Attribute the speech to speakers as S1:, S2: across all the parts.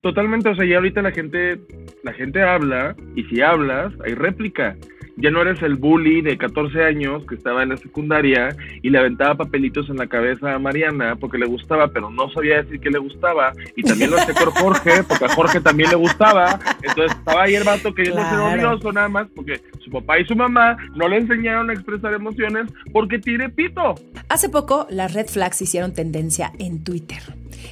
S1: Totalmente, o sea, ya ahorita la gente, la gente habla y si hablas, hay réplica ya no eres el bully de 14 años que estaba en la secundaria y le aventaba papelitos en la cabeza a Mariana porque le gustaba, pero no sabía decir que le gustaba. Y también lo hacía con Jorge, porque a Jorge también le gustaba. Entonces estaba ahí el vato queriendo claro. ser odioso nada más porque su papá y su mamá no le enseñaron a expresar emociones porque tiene pito.
S2: Hace poco las red flags hicieron tendencia en Twitter.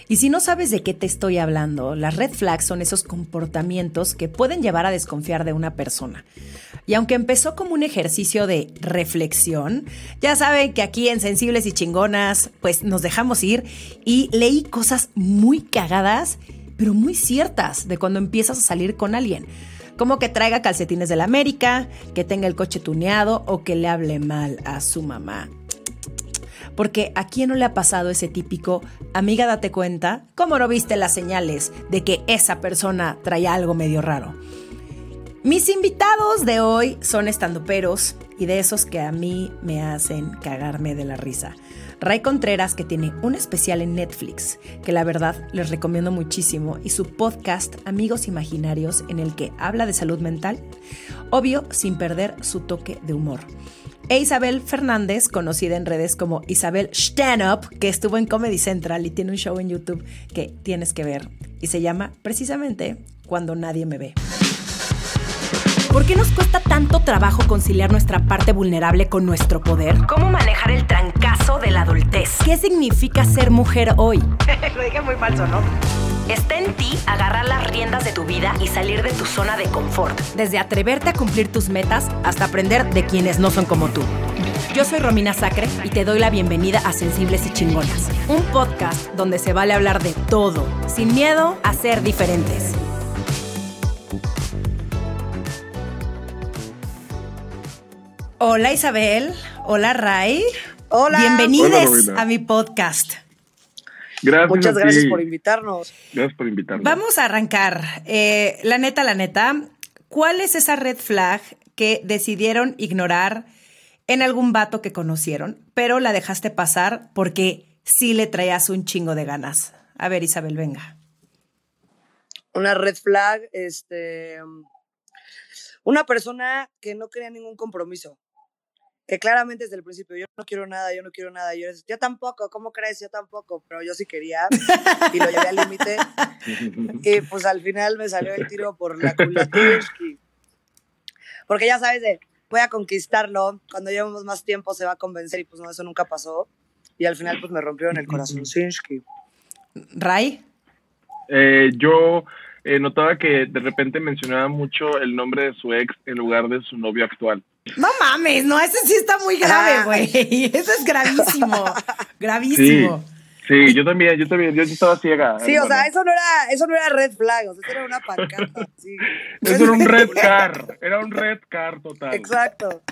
S2: Y si no sabes de qué te estoy hablando, las red flags son esos comportamientos que pueden llevar a desconfiar de una persona. Y aunque empezó como un ejercicio de reflexión, ya saben que aquí en Sensibles y Chingonas, pues nos dejamos ir y leí cosas muy cagadas, pero muy ciertas de cuando empiezas a salir con alguien. Como que traiga calcetines de la América, que tenga el coche tuneado o que le hable mal a su mamá. Porque a quién no le ha pasado ese típico, amiga, date cuenta, ¿cómo no viste las señales de que esa persona traía algo medio raro? Mis invitados de hoy son estandoperos y de esos que a mí me hacen cagarme de la risa. Ray Contreras, que tiene un especial en Netflix, que la verdad les recomiendo muchísimo, y su podcast Amigos Imaginarios, en el que habla de salud mental, obvio sin perder su toque de humor. E Isabel Fernández, conocida en redes como Isabel Stand que estuvo en Comedy Central y tiene un show en YouTube que tienes que ver, y se llama precisamente Cuando nadie me ve. ¿Por qué nos cuesta tanto trabajo conciliar nuestra parte vulnerable con nuestro poder? ¿Cómo manejar el trancazo de la adultez? ¿Qué significa ser mujer hoy?
S3: Lo dije muy falso, ¿no?
S2: Está en ti agarrar las riendas de tu vida y salir de tu zona de confort. Desde atreverte a cumplir tus metas hasta aprender de quienes no son como tú. Yo soy Romina Sacre y te doy la bienvenida a Sensibles y Chingonas, un podcast donde se vale hablar de todo, sin miedo a ser diferentes. Hola Isabel, hola Ray.
S3: Hola.
S2: Bienvenidos a mi podcast.
S1: Gracias.
S3: Muchas gracias por invitarnos.
S1: Gracias por invitarnos.
S2: Vamos a arrancar. Eh, la neta, la neta, ¿cuál es esa red flag que decidieron ignorar en algún vato que conocieron, pero la dejaste pasar porque sí le traías un chingo de ganas? A ver, Isabel, venga.
S3: Una red flag, este. Una persona que no quería ningún compromiso que claramente desde el principio yo no quiero nada, yo no quiero nada, yo, yo tampoco, ¿cómo crees? Yo tampoco, pero yo sí quería y lo llevé al límite y pues al final me salió el tiro por la culatinsky. Porque ya sabes de, voy a conquistarlo, cuando llevemos más tiempo se va a convencer y pues no, eso nunca pasó y al final pues me rompió en el corazón Sinsky.
S2: ¿Ray?
S1: Eh, yo eh, notaba que de repente mencionaba mucho el nombre de su ex en lugar de su novio actual.
S2: No mames, no, ese sí está muy grave, ah. güey. Eso es gravísimo. gravísimo.
S1: Sí, yo también, yo también, yo estaba ciega.
S3: Sí, o sea, eso no era, eso no era red flag, o sea, eso era una pancarta. Sí.
S1: Eso era un red car, era un red car total.
S3: Exacto.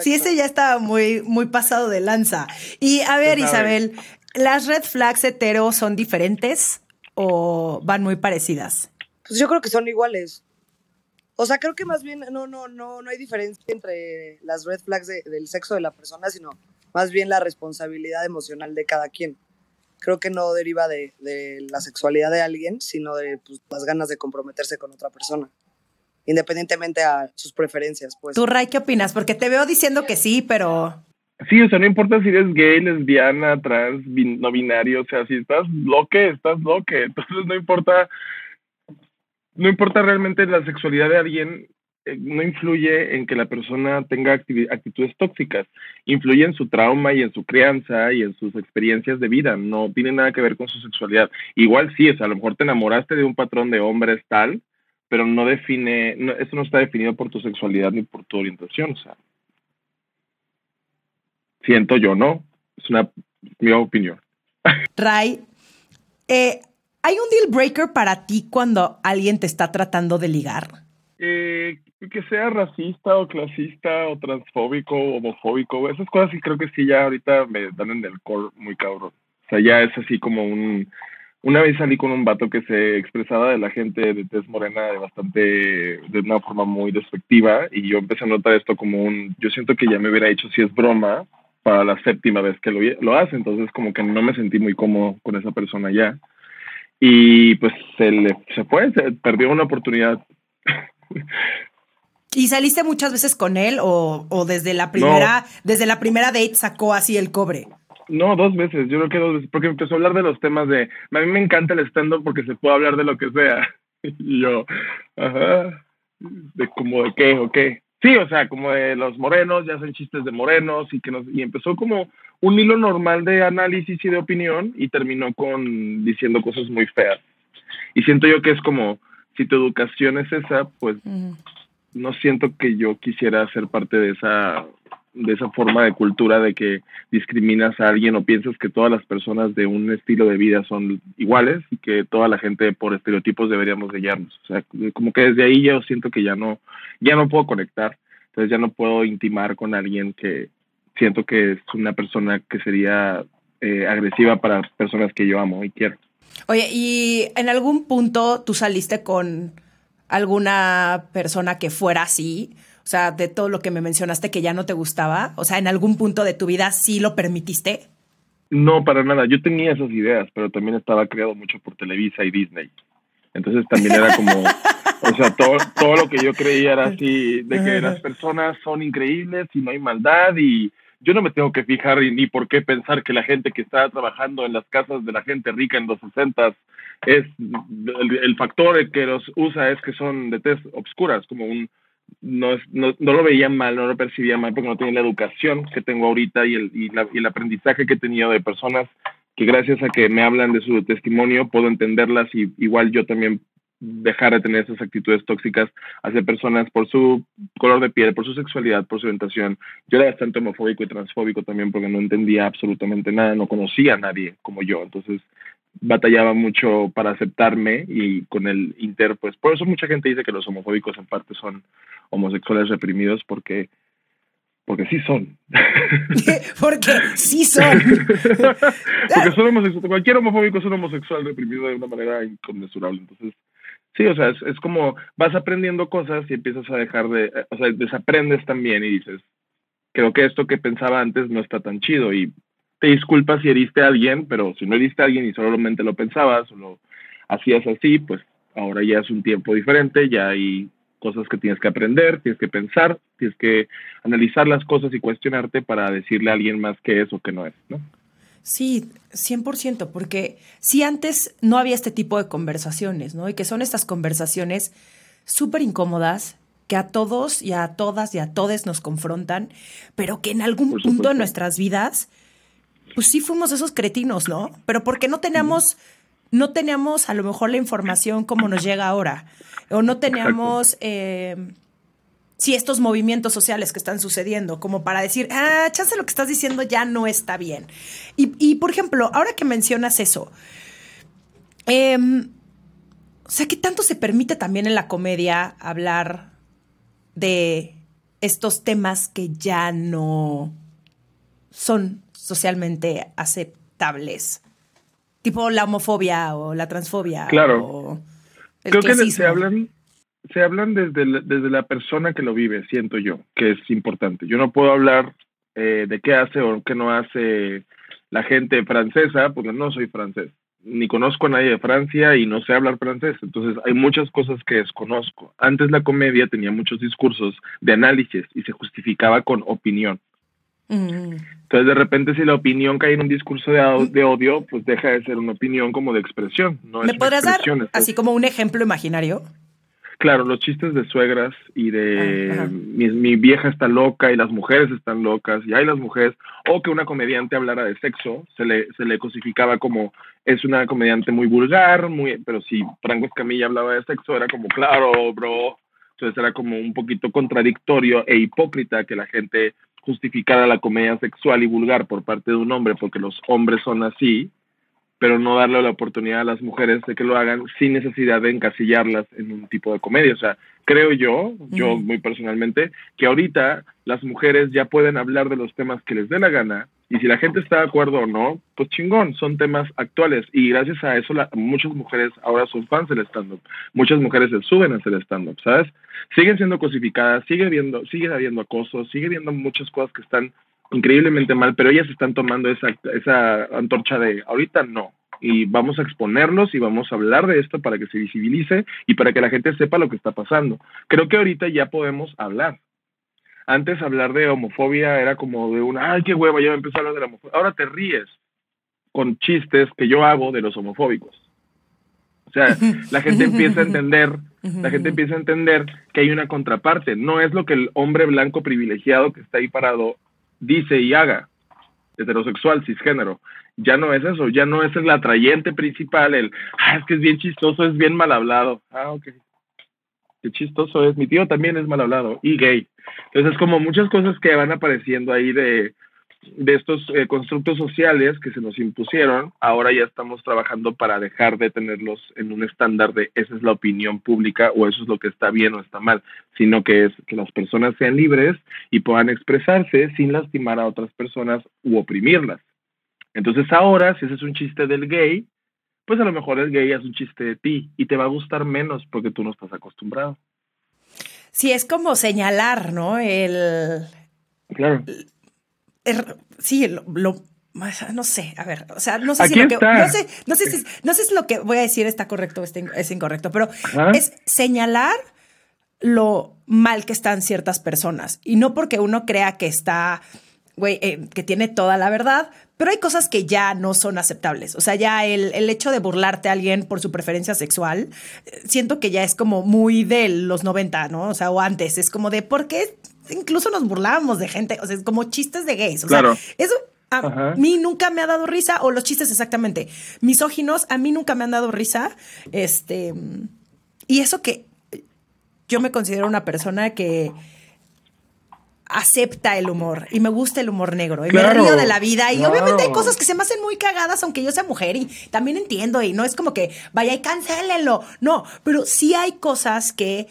S2: Sí, ese ya estaba muy, muy pasado de lanza. Y a ver, Isabel, ¿las red flags hetero son diferentes o van muy parecidas?
S3: Pues yo creo que son iguales. O sea, creo que más bien no, no, no, no hay diferencia entre las red flags del sexo de la persona, sino más bien la responsabilidad emocional de cada quien. Creo que no deriva de, la sexualidad de alguien, sino de pues, las ganas de comprometerse con otra persona, independientemente a sus preferencias. Pues.
S2: ¿Tú, Ray, qué opinas? Porque te veo diciendo que sí, pero...
S1: Sí, o sea, no importa si eres gay, lesbiana, trans, no binario, o sea, si estás loque, estás loque. Entonces no importa no importa realmente la sexualidad de alguien, eh, no influye en que la persona tenga actitudes tóxicas, influye en su trauma y en su crianza y en sus experiencias de vida, no tiene nada que ver con su sexualidad. Igual sí, o sea, a lo mejor te enamoraste de un patrón de hombres tal, pero no define, eso no está definido por tu sexualidad ni por tu orientación, o sea. Siento yo, ¿no? Es una mi opinión.
S2: Ray, eh, ¿Hay un deal breaker para ti cuando alguien te está tratando de ligar?
S1: Eh, que sea racista o clasista o transfóbico o homofóbico, esas cosas sí creo que sí ya ahorita me dan en el core muy cabrón. O sea, ya es así como un... Una vez salí con un vato que se expresaba de la gente de tez morena de bastante, de una forma muy despectiva y yo empecé a notar esto como un, yo siento que ya me hubiera dicho si es broma para la séptima vez que lo hace, entonces como que no me sentí muy cómodo con esa persona ya y pues se le se fue, se perdió una oportunidad.
S2: ¿Y saliste muchas veces con él o, o desde la primera, desde la primera date sacó así el cobre?
S1: No, dos veces, yo creo que dos veces, porque empezó a hablar de los temas de, a mí me encanta el stand-up porque se puede hablar de lo que sea. Y yo, ajá, de como de qué o qué. Sí, o sea, como de los morenos, ya hacen chistes de morenos y que nos, y empezó como un hilo normal de análisis y de opinión y terminó con diciendo cosas muy feas. Y siento yo que es como, si tu educación es esa, pues no siento que yo quisiera ser parte de esa de esa forma de cultura de que discriminas a alguien o piensas que todas las personas de un estilo de vida son iguales y que toda la gente por estereotipos deberíamos de O sea, como que desde ahí yo siento que ya no, ya no puedo conectar. Entonces ya no puedo intimar con alguien que siento que es una persona que sería eh, agresiva para personas que yo amo y quiero.
S2: Oye, ¿y en algún punto tú saliste con alguna persona que fuera así? O sea, de todo lo que me mencionaste que ya no te gustaba, o sea, en algún punto de tu vida sí lo permitiste.
S1: No, para nada. Yo tenía esas ideas, pero también estaba creado mucho por Televisa y Disney. Entonces también era como, o sea, todo, todo lo que yo creía era así, de que las personas son increíbles y no hay maldad y yo no me tengo que fijar ni por qué pensar que la gente que está trabajando en las casas de la gente rica en los 60 es el, factor que los usa es que son de tez obscuras, como un no, no, no, lo veía mal, no lo percibía mal porque no tenía la educación que tengo ahorita y el, y, la, y el aprendizaje que he tenido de personas que gracias a que me hablan de su testimonio puedo entenderlas y igual yo también dejar de tener esas actitudes tóxicas hacia personas por su color de piel, por su sexualidad, por su orientación. Yo era bastante homofóbico y transfóbico también porque no entendía absolutamente nada, no conocía a nadie como yo. Entonces batallaba mucho para aceptarme y con el inter, pues por eso mucha gente dice que los homofóbicos en parte son homosexuales reprimidos porque porque sí son.
S2: porque sí son.
S1: porque son homosexuales. Cualquier homofóbico es un homosexual reprimido de una manera inconmensurable. Entonces, sí, o sea, es, es, como vas aprendiendo cosas y empiezas a dejar de, o sea, desaprendes también y dices, creo que esto que pensaba antes no está tan chido y te disculpas si heriste a alguien, pero si no heriste a alguien y solamente lo pensabas o lo hacías así, pues ahora ya es un tiempo diferente, ya hay cosas que tienes que aprender, tienes que pensar, tienes que analizar las cosas y cuestionarte para decirle a alguien más qué es o qué no es, ¿no?
S2: Sí, 100%, porque si antes no había este tipo de conversaciones, ¿no? Y que son estas conversaciones súper incómodas, que a todos y a todas y a todes nos confrontan, pero que en algún punto de nuestras vidas pues sí fuimos esos cretinos, ¿no? Pero porque no teníamos, no teníamos a lo mejor la información como nos llega ahora, o no teníamos... Eh, sí, estos movimientos sociales que están sucediendo, como para decir, ah, chance lo que estás diciendo ya no está bien. Y, por ejemplo, ahora que mencionas eso, em, o sea, ¿qué tanto se permite también en la comedia hablar de estos temas que ya no son socialmente aceptables. Tipo la homofobia o la transfobia.
S1: Claro. Creo que se hablan, se hablan desde, la, desde la persona que lo vive, siento yo, que es importante. Yo no puedo hablar eh, de qué hace o qué no hace la gente francesa, porque no soy francés, ni conozco a nadie de Francia y no sé hablar francés. Entonces hay muchas cosas que desconozco. Antes la comedia tenía muchos discursos de análisis y se justificaba con opinión. Mm. Entonces, de repente, si la opinión cae en un discurso de, de, odio, pues deja de ser una opinión como de expresión. No
S2: ¿Me podrías dar así como un ejemplo imaginario?
S1: Claro, los chistes de suegras y de ah, mi, vieja está loca y las mujeres están locas y hay las mujeres, o que una comediante hablara de sexo, se le, se le cosificaba como es una comediante muy vulgar, muy, pero si Franco Escamilla hablaba de sexo era como, claro, bro, entonces era como un poquito contradictorio e hipócrita que la gente justificar a la comedia sexual y vulgar por parte de un hombre porque los hombres son así, pero no darle la oportunidad a las mujeres de que lo hagan sin necesidad de encasillarlas en un tipo de comedia. O sea, creo yo, yo muy personalmente, que ahorita las mujeres ya pueden hablar de los temas que les dé la gana y si la gente está de acuerdo o no, pues chingón, son temas actuales y gracias a eso muchas mujeres ahora son fans del stand-up, muchas mujeres se suben a hacer stand-up, ¿sabes? Siguen siendo cosificadas, sigue, viendo, sigue habiendo acoso, sigue habiendo muchas cosas que están increíblemente mal, pero ellas están tomando esa, esa antorcha de ahorita no, y vamos a exponerlos y vamos a hablar de esto para que se visibilice y para que la gente sepa lo que está pasando. Creo que ahorita ya podemos hablar. Antes hablar de homofobia era como de una, ay, qué hueva, ya empezó a hablar de la homofobia. Ahora te ríes con chistes que yo hago de los homofóbicos. O sea, la gente empieza a entender, la gente empieza a entender que hay una contraparte. No es lo que el hombre blanco privilegiado que está ahí parado dice y haga, heterosexual, cisgénero. Ya no es eso, ya no es el atrayente principal, el, ah, es que es bien chistoso, es bien mal hablado. Ah, ok. Qué chistoso es. Mi tío también es mal hablado y gay. Entonces, como muchas cosas que van apareciendo ahí de, de estos eh, constructos sociales que se nos impusieron, ahora ya estamos trabajando para dejar de tenerlos en un estándar de esa es la opinión pública o eso es lo que está bien o está mal, sino que es que las personas sean libres y puedan expresarse sin lastimar a otras personas u oprimirlas. Entonces ahora, si ese es un chiste del gay, pues a lo mejor el gay es un chiste de ti y te va a gustar menos porque tú no estás acostumbrado.
S2: Sí, es como señalar, ¿no? El...
S1: Claro
S2: sí, lo, no sé, a ver, o sea, no sé si lo que no sé, no sé si, no sé si lo que voy a decir está correcto o es incorrecto, pero es señalar lo mal que están ciertas personas y no porque uno crea que está güey, eh, que tiene toda la verdad, pero hay cosas que ya no son aceptables. O sea, ya el, el, hecho de burlarte a alguien por su preferencia sexual, eh, siento que ya es como muy de los 90, ¿no? O sea, o antes, es como de, ¿por qué incluso nos burlábamos de gente, o sea, como chistes de gays. O sea, eso a mí nunca me ha dado risa, o los chistes exactamente, misóginos, a mí nunca me han dado risa. Este, y eso que yo me considero una persona que acepta el humor y me gusta el humor negro y me río de la vida y obviamente hay cosas que se me hacen muy cagadas aunque yo sea mujer y también entiendo y no es como que vaya y cancélenlo, no, pero sí hay cosas que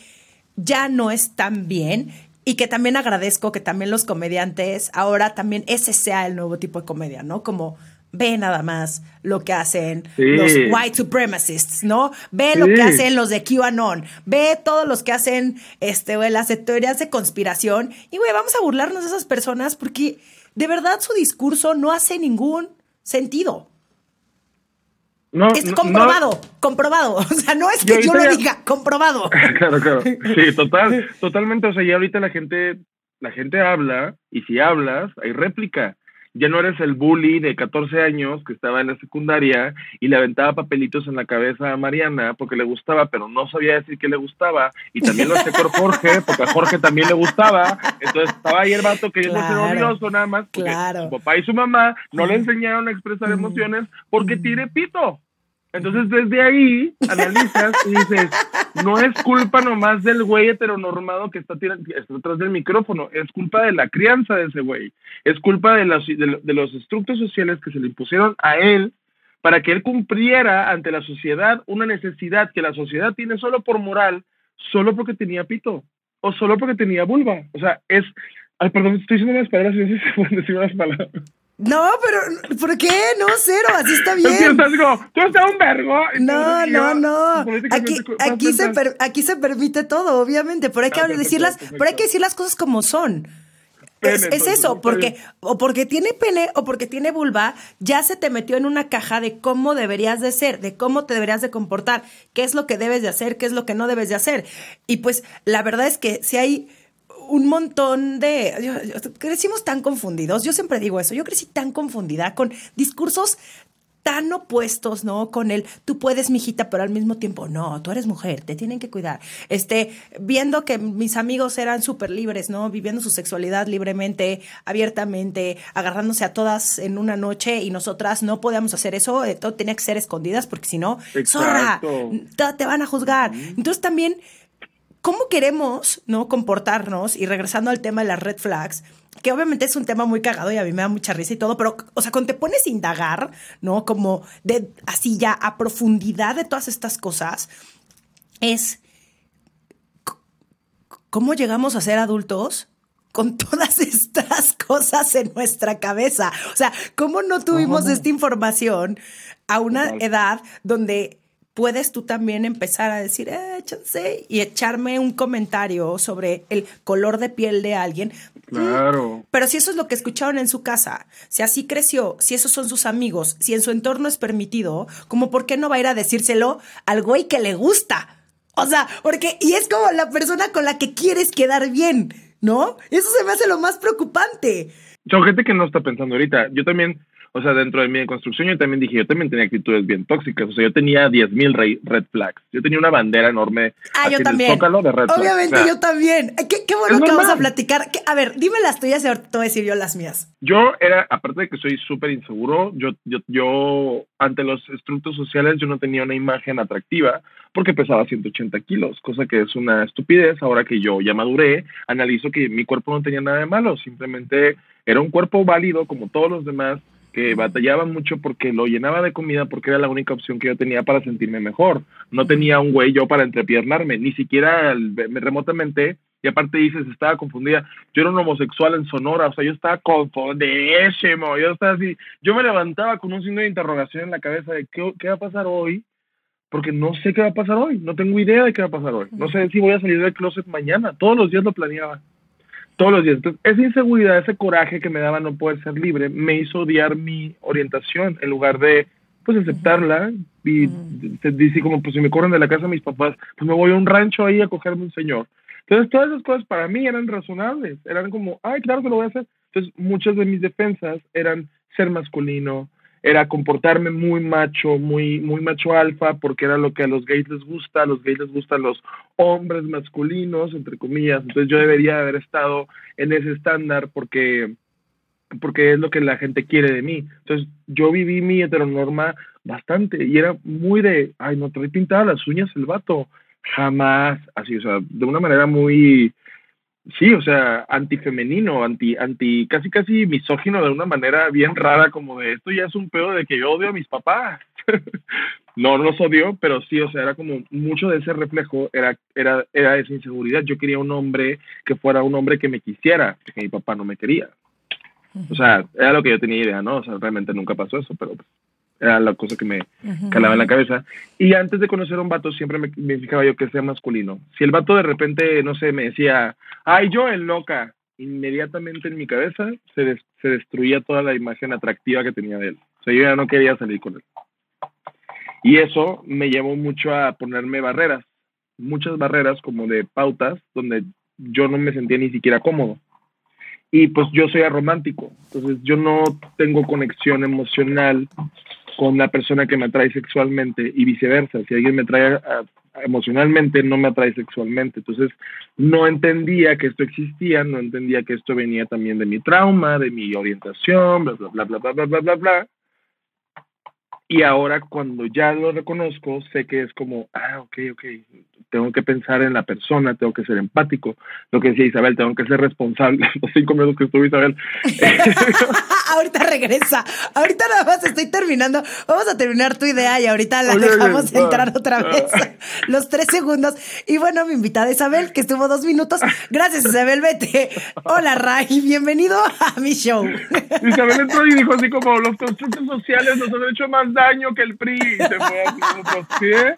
S2: ya no están bien y que también agradezco que también los comediantes, ahora también ese sea el nuevo tipo de comedia, ¿no? Como ve nada más lo que hacen los white supremacists, ¿no? Ve lo que hacen los de QAnon, ve todos los que hacen este, güey, las teorías de conspiración y, güey, vamos a burlarnos de esas personas porque de verdad su discurso no hace ningún sentido. No, es comprobado, comprobado. O sea, no es que yo lo diga, comprobado.
S1: claro, claro. Sí, total, totalmente. O sea, ya ahorita la gente, la gente habla, y si hablas, hay réplica. Ya no eres el bully de 14 años que estaba en la secundaria y le aventaba papelitos en la cabeza a Mariana porque le gustaba, pero no sabía decir que le gustaba. Y también lo hacía con Jorge, porque a Jorge también le gustaba. Entonces estaba ahí el vato queriendo claro, ser odioso nada más. Porque su papá y su mamá no le enseñaron a expresar emociones porque tiene pito. Entonces, desde ahí analizas y dices, no es culpa nomás del güey heteronormado que está, está detrás del micrófono, es culpa de la crianza de ese güey, es culpa de, los, de, los estructos sociales que se le impusieron a él para que él cumpliera ante la sociedad una necesidad que la sociedad tiene solo por moral, solo porque tenía pito o solo porque tenía vulva. O sea, es... Ay, perdón, estoy diciendo unas palabras, no sé decir unas palabras.
S2: No, pero ¿por qué? No, cero, así está bien.
S1: tú estás un vergo.
S2: No, no, no. Aquí, aquí, se aquí se permite todo, obviamente, pero hay que, decir, las, pero hay que decir las cosas como son. es, eso, porque o porque tiene pene o porque tiene vulva, ya se te metió en una caja de cómo deberías de ser, de cómo te deberías de comportar, qué es lo que debes de hacer, qué es lo que no debes de hacer. Y pues la verdad es que si hay un montón de... crecimos tan confundidos, yo siempre digo eso, yo crecí tan confundida con discursos tan opuestos, ¿no? Con el tú puedes, mijita, pero al mismo tiempo, no, tú eres mujer, te tienen que cuidar. Este, viendo que mis amigos eran súper libres, ¿no? Viviendo su sexualidad libremente, abiertamente, agarrándose a todas en una noche y nosotras no podíamos hacer eso, eh, todo tenía que ser escondidas porque si no, zorra, te van a juzgar. Entonces también cómo queremos ¿no? comportarnos y regresando al tema de las red flags, que obviamente es un tema muy cagado y a mí me da mucha risa y todo, pero, o sea, cuando te pones a indagar, ¿no? Como de así ya a profundidad de todas estas cosas, es cómo llegamos a ser adultos con todas estas cosas en nuestra cabeza. O sea, cómo no tuvimos esta información a una edad donde puedes tú también empezar a decir, eh, y echarme un comentario sobre el color de piel de alguien,
S1: Claro.
S2: Pero si eso es lo que escucharon en su casa, si así creció, si esos son sus amigos, si en su entorno es permitido, como por qué no va a ir a decírselo al güey que le gusta. O sea, porque, y es como la persona con la que quieres quedar bien, ¿no? Eso se me hace lo más preocupante.
S1: Son gente que no está pensando ahorita. Yo también, o sea, dentro de mi construcción, yo también dije, yo también tenía actitudes bien tóxicas. O sea, yo tenía 10.000 red flags. Yo tenía una bandera enorme.
S2: Ah, yo también.
S1: de red
S2: Obviamente, yo también. Qué, qué bueno que vamos a platicar. a ver, dime las tuyas y ahorita te voy a decir yo las mías.
S1: Yo era, aparte de que soy súper inseguro, yo, yo, yo, ante los estructos sociales, yo no tenía una imagen atractiva porque pesaba 180 kilos, cosa que es una estupidez. Ahora que yo ya maduré, analizo que mi cuerpo no tenía nada de malo, simplemente era un cuerpo válido como todos los demás que batallaba mucho porque lo llenaba de comida porque era la única opción que yo tenía para sentirme mejor. No tenía un güey yo para entrepiernarme, ni siquiera remotamente. Y aparte dices, estaba confundida. Yo era un homosexual en Sonora, o sea, yo estaba confundidísimo. Yo estaba así, yo me levantaba con un signo de interrogación en la cabeza de qué, qué va a pasar hoy, porque no sé qué va a pasar hoy, no tengo idea de qué va a pasar hoy. No sé si voy a salir del closet mañana, todos los días lo planeaba todos los días. Entonces, esa inseguridad, ese coraje que me daba no poder ser libre, me hizo odiar mi orientación en lugar de, pues, aceptarla y decir como, pues, si me corren de la casa mis papás, pues me voy a un rancho ahí a cogerme un señor. Entonces, todas esas cosas para mí eran razonables, eran como, ay, claro que lo voy a hacer. Entonces, muchas de mis defensas eran ser masculino, era comportarme muy macho, muy, muy macho alfa, porque era lo que a los gays les gusta, a los gays les gustan los hombres masculinos, entre comillas, entonces yo debería haber estado en ese estándar porque, porque es lo que la gente quiere de mí. Entonces yo viví mi heteronorma bastante y era muy de, ay, no trae pintadas las uñas el vato, jamás, así, o sea, de una manera muy, sí, o sea, antifemenino, anti, anti, casi casi misógino de una manera bien rara, como de esto ya es un pedo de que yo odio a mis papás. no, no los odio, pero sí, o sea, era como mucho de ese reflejo, era, era, era esa inseguridad. Yo quería un hombre que fuera un hombre que me quisiera, porque mi papá no me quería. O sea, era lo que yo tenía idea, ¿no? O sea, realmente nunca pasó eso, pero pues, era la cosa que me calaba en la cabeza. Y antes de conocer a un vato, siempre me, me, fijaba yo que sea masculino. Si el vato de repente, no sé, me decía, ay, yo el loca, inmediatamente en mi cabeza se, se destruía toda la imagen atractiva que tenía de él. O sea, yo ya no quería salir con él. Y eso me llevó mucho a ponerme barreras, muchas barreras como de pautas, donde yo no me sentía ni siquiera cómodo. Y pues yo soy aromántico, entonces yo no tengo conexión emocional con la persona que me atrae sexualmente y viceversa. Si alguien me atrae emocionalmente, no me atrae sexualmente. Entonces, no entendía que esto existía, no entendía que esto venía también de mi trauma, de mi orientación, bla, bla, bla, bla, bla, bla, bla, bla, bla. Y ahora cuando ya lo reconozco, sé que es como, ah, ok, ok, tengo que pensar en la persona, tengo que ser empático. Lo que decía Isabel, tengo que ser responsable. Los cinco minutos que estuvo Isabel.
S2: ahorita regresa. Ahorita nada más estoy terminando. Vamos a terminar tu idea y ahorita la dejamos entrar otra vez. Los tres segundos. Y bueno, mi invitada Isabel, que estuvo dos minutos. Gracias, Isabel, vete. Hola, Ray. Bienvenido a mi show.
S1: Isabel entró y dijo así como, los constructos sociales nos han hecho más daño que el PRI. Se fue a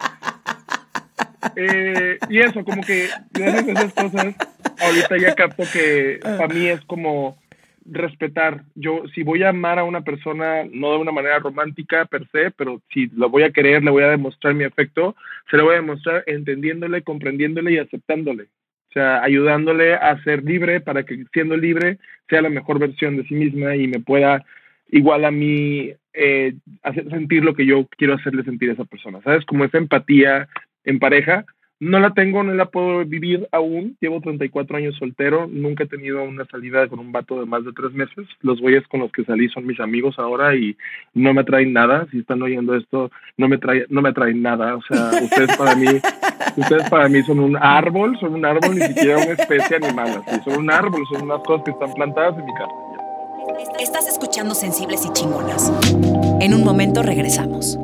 S1: eh, y eso, como que gracias esas cosas, ahorita ya capto que para mí es como respetar. Yo, si voy a amar a una persona, no de una manera romántica per se, pero si lo voy a querer, le voy a demostrar mi afecto, se lo voy a demostrar entendiéndole, comprendiéndole y aceptándole. O sea, ayudándole a ser libre para que siendo libre sea la mejor versión de sí misma y me pueda igual a mí eh, hacer sentir lo que yo quiero hacerle sentir a esa persona, ¿sabes? Como esa empatía en pareja, no la tengo, no la puedo vivir aún, llevo 34 años soltero, nunca he tenido una salida con un vato de más de tres meses, los güeyes con los que salí son mis amigos ahora y no me traen nada, si están oyendo esto, no me, trae, no me traen nada, o sea, ustedes para mí, ustedes para mí son un árbol, son un árbol, ni siquiera una especie animal, así, son un árbol, son unas cosas que están plantadas en mi casa.
S2: Estás escuchando Sensibles y Chingonas. En un momento regresamos.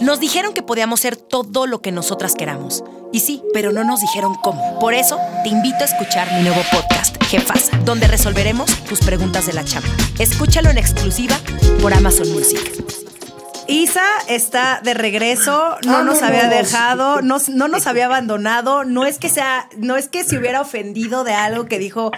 S2: Nos dijeron que podíamos ser todo lo que nosotras queramos. Y sí, pero no nos dijeron cómo. Por eso, te invito a escuchar mi nuevo podcast, Jefasa, donde resolveremos tus preguntas de la chamba. Escúchalo en exclusiva por Amazon Music. Isa está de regreso, no nos había dejado, no, no, nos había abandonado. No es que sea, no es que se hubiera ofendido de algo que dijo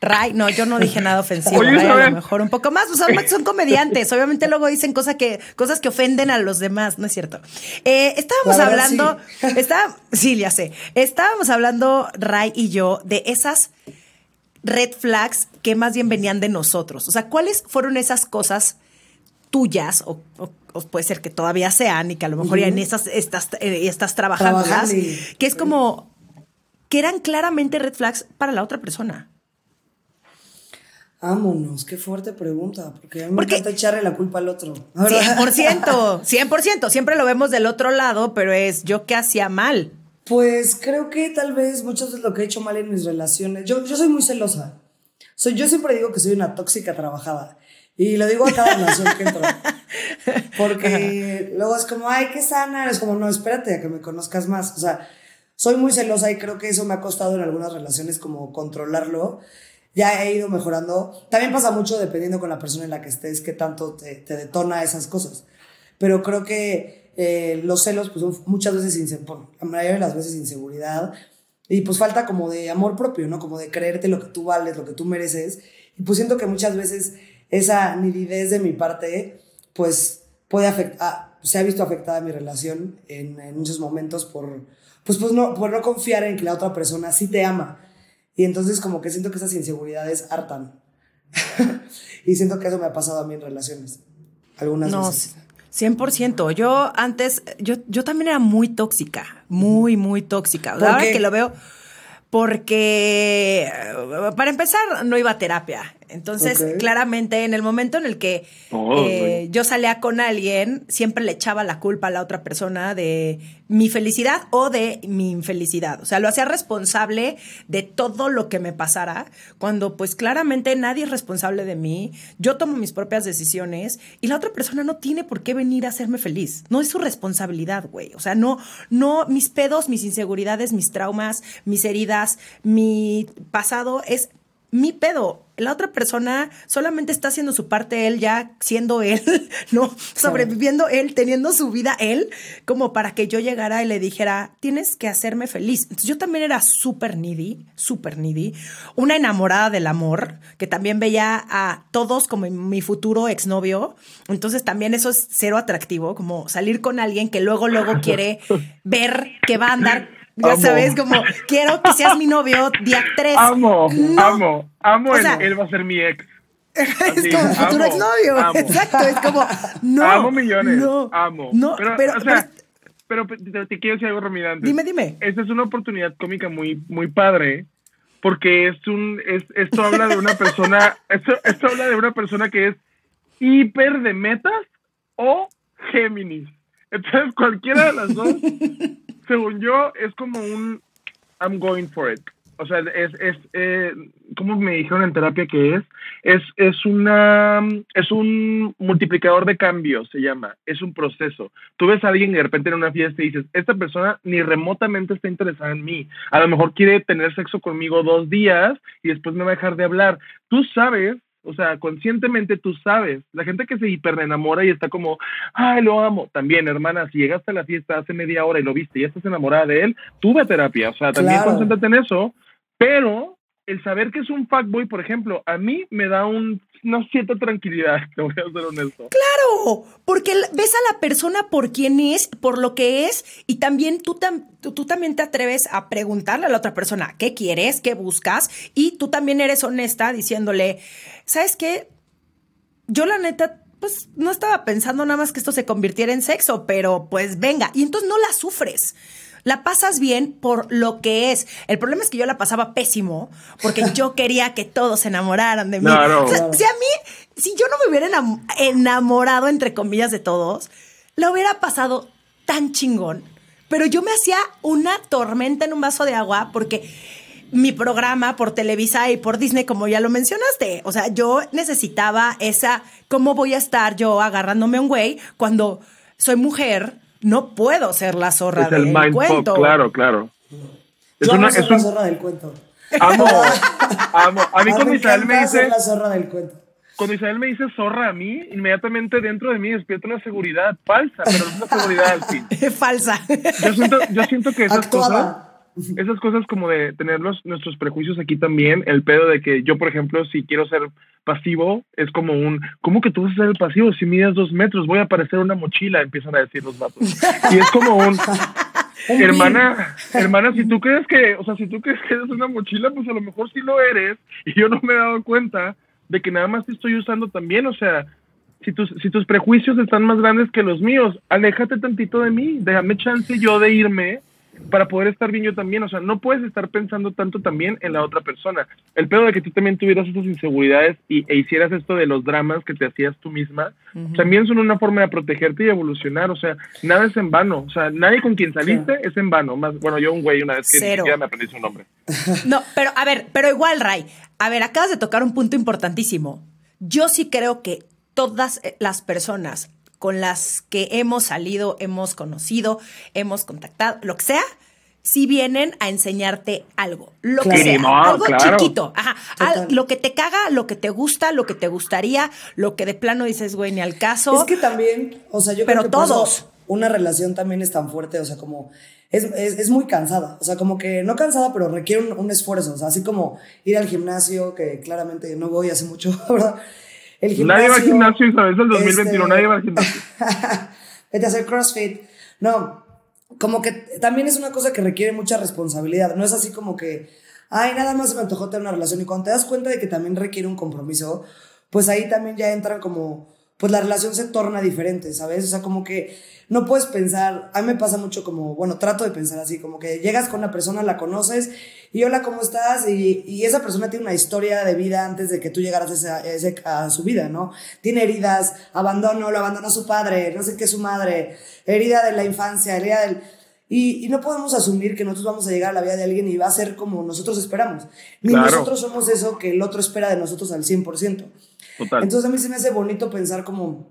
S2: Ray. No, yo no dije nada ofensivo. Ray, a lo mejor un poco más. son comediantes. Obviamente luego dicen cosas que, cosas que ofenden a los demás. No es cierto. Eh, estábamos hablando, está, sí, ya sé. Estábamos hablando Ray y yo de esas red flags que más bien venían de nosotros. O sea, ¿cuáles fueron esas cosas tuyas o, puede ser que todavía sean y que a lo mejor ya en esas estás, eh, estás trabajando, que es como que eran claramente red flags para la otra persona.
S3: Vámonos, qué fuerte pregunta, porque a mí me encanta echarle la culpa al otro.
S2: 100%, 100%, siempre lo vemos del otro lado, pero es yo que hacía mal.
S3: Pues creo que tal vez muchas veces lo que he hecho mal en mis relaciones, yo, yo soy muy celosa. Soy, yo siempre digo que soy una tóxica trabajada. Y lo digo a cada relación que entro. Porque luego es como, ay, qué sana. Es como, no, espérate a que me conozcas más. O sea, soy muy celosa y creo que eso me ha costado en algunas relaciones como controlarlo. Ya he ido mejorando. También pasa mucho dependiendo con la persona en la que estés, qué tanto te, te detona esas cosas. Pero creo que eh, los celos, pues son muchas veces, la mayoría de las veces inseguridad. Y pues falta como de amor propio, ¿no? Como de creerte lo que tú vales, lo que tú mereces. Y pues siento que muchas veces esa nididez de mi parte, pues puede afectar, se ha visto afectada mi relación en, muchos momentos por, pues, pues no, por no confiar en que la otra persona sí te ama. Y entonces como que siento que esas inseguridades hartan. y siento que eso me ha pasado a mí en relaciones. Algunas no, veces.
S2: 100%. Yo antes, yo, yo también era muy tóxica, muy, muy tóxica. Ahora que lo veo, porque para empezar no iba a terapia. Entonces, claramente, en el momento en el que oh, eh, yo salía con alguien, siempre le echaba la culpa a la otra persona de mi felicidad o de mi infelicidad. O sea, lo hacía responsable de todo lo que me pasara, cuando pues claramente nadie es responsable de mí. Yo tomo mis propias decisiones y la otra persona no tiene por qué venir a hacerme feliz. No es su responsabilidad, güey. O sea, no, no, mis pedos, mis inseguridades, mis traumas, mis heridas, mi pasado es mi pedo. La otra persona solamente está haciendo su parte él ya siendo él, ¿no? Sobreviviendo él, teniendo su vida él, como para que yo llegara y le dijera, tienes que hacerme feliz. Entonces yo también era súper needy, súper needy, una enamorada del amor, que también veía a todos como mi futuro exnovio. Entonces también eso es cero atractivo, como salir con alguien que luego, luego quiere ver que va a andar ya sabes, como quiero que seas mi novio día 3.
S1: Amo, amo, amo. él, va a ser mi ex.
S2: es como futuro exnovio. Exacto, es como, no.
S1: Amo millones. No, amo. No, pero, o sea, pero, te, quiero decir algo, Romirante.
S2: Dime, dime.
S1: Esta es una oportunidad cómica muy, muy padre. Porque es un, es, esto habla de una persona, esto, esto habla de una persona que es hiper de metas o Géminis. Entonces, cualquiera de las dos según yo, es como un I'm going for it. O sea, es, es eh, como me dijeron en terapia que es, es, es una, es un multiplicador de cambios, se llama, es un proceso. Tú ves a alguien y de repente en una fiesta y dices, esta persona ni remotamente está interesada en mí. A lo mejor quiere tener sexo conmigo dos días y después me va a dejar de hablar. Tú sabes o sea, conscientemente tú sabes. La gente que se hiperenamora y está como, ay, lo amo. También, hermana, si llegaste a la fiesta hace media hora y lo viste y estás enamorada de él, tuve terapia. O sea, también concéntrate en eso. Pero el saber que es un fuckboy, por ejemplo, a mí me da un, una cierta tranquilidad, te voy a ser honesto.
S2: Claro, porque ves a la persona por quién es, por lo que es, y también tú, tú, también te atreves a preguntarle a la otra persona qué quieres, qué buscas, y tú también eres honesta diciéndole, ¿sabes qué? Yo la neta pues no estaba pensando nada más que esto se convirtiera en sexo, pero pues venga, y entonces no la sufres la pasas bien por lo que es. El problema es que yo la pasaba pésimo porque yo quería que todos se enamoraran de mí. si a mí, si yo no me hubiera enamorado, entre comillas, de todos, la hubiera pasado tan chingón. Pero yo me hacía una tormenta en un vaso de agua porque mi programa por Televisa y por Disney, como ya lo mencionaste. O sea, yo necesitaba esa, ¿cómo voy a estar yo agarrándome a un güey cuando soy mujer? No puedo ser la zorra del cuento.
S1: claro, claro.
S3: Es Yo una, es la zorra del cuento.
S1: Amo, amo. A mí con Misael me dice.
S3: la zorra del cuento.
S1: cuando Isabel me dice zorra a mí, inmediatamente dentro de mí despierta una seguridad falsa, pero es una seguridad al fin.
S2: Falsa.
S1: Yo siento, yo siento que esas cosas,
S3: Actuada.
S1: Esas cosas como de tener los- nuestros prejuicios aquí también, el pedo de que yo, por ejemplo, si quiero ser pasivo, es como un, ¿cómo que tú vas a ser el pasivo? Si mides dos metros, voy a parecer una mochila, empiezan a decir los vatos. Y es como un, hermana, hermana, si tú crees que, o sea, si tú crees que eres una mochila, pues a lo mejor sí lo eres, y yo no me he dado cuenta de que nada más te estoy usando también, o sea, si tus, si tus prejuicios están más grandes que los míos, aléjate tantito de mí, déjame chance yo de irme para poder estar bien yo también, o sea, no puedes estar pensando tanto también en la otra persona. El pedo de que tú también tuvieras esas inseguridades y, e hicieras esto de los dramas que te hacías tú misma, también son una forma de protegerte y evolucionar, o sea, nada es en vano, o sea, nadie con quien saliste es en vano, más, bueno, yo un güey una vez que ni siquiera me aprendí su nombre.
S2: No, pero a ver, pero igual, Ray. A ver, acabas de tocar un punto importantísimo. Yo sí creo que todas las personas con las que hemos salido, hemos conocido, hemos contactado, lo que sea, sí vienen a enseñarte algo. Lo
S3: Claro.
S2: que sea, algo
S1: claro.
S2: chiquito. Ajá. Al- lo que te caga, lo que te gusta, lo que te gustaría, lo que de plano dices, güey, ni al caso.
S3: Es que también, o sea, yo
S2: Pero
S3: creo que
S2: todos.
S3: una relación también es tan fuerte, o sea, como es, es, es muy cansada, o sea, como que no cansada, pero requiere un, un esfuerzo, o sea, así como ir al gimnasio, que claramente no voy hace mucho, ¿verdad? El
S1: Nadie va al gimnasio, Isabel, es el 2021,
S3: este,
S1: nadie va al gimnasio.
S3: Vete a hacer CrossFit. No, como que también es una cosa que requiere mucha responsabilidad. No es así como que, ay, nada más se me antojó tener una relación. Y cuando te das cuenta de que también requiere un compromiso, pues ahí también ya entran como, pues la relación se torna diferente, ¿sabes? O sea, como que no puedes pensar, a mí me pasa mucho como, bueno, trato de pensar así, como que llegas con una persona, la conoces, y hola, ¿cómo estás? Y, esa persona tiene una historia de vida antes de que tú llegaras a, esa- ese- a su vida, ¿no? Tiene heridas, abandono, lo abandonó su padre, no sé qué su madre, herida de la infancia, herida del... Y, y no podemos asumir que nosotros vamos a llegar a la vida de alguien y va a ser como nosotros esperamos. Ni
S1: Claro.
S3: nosotros somos eso que el otro espera de nosotros al 100%.
S1: Total.
S3: Entonces a mí se me hace bonito pensar como,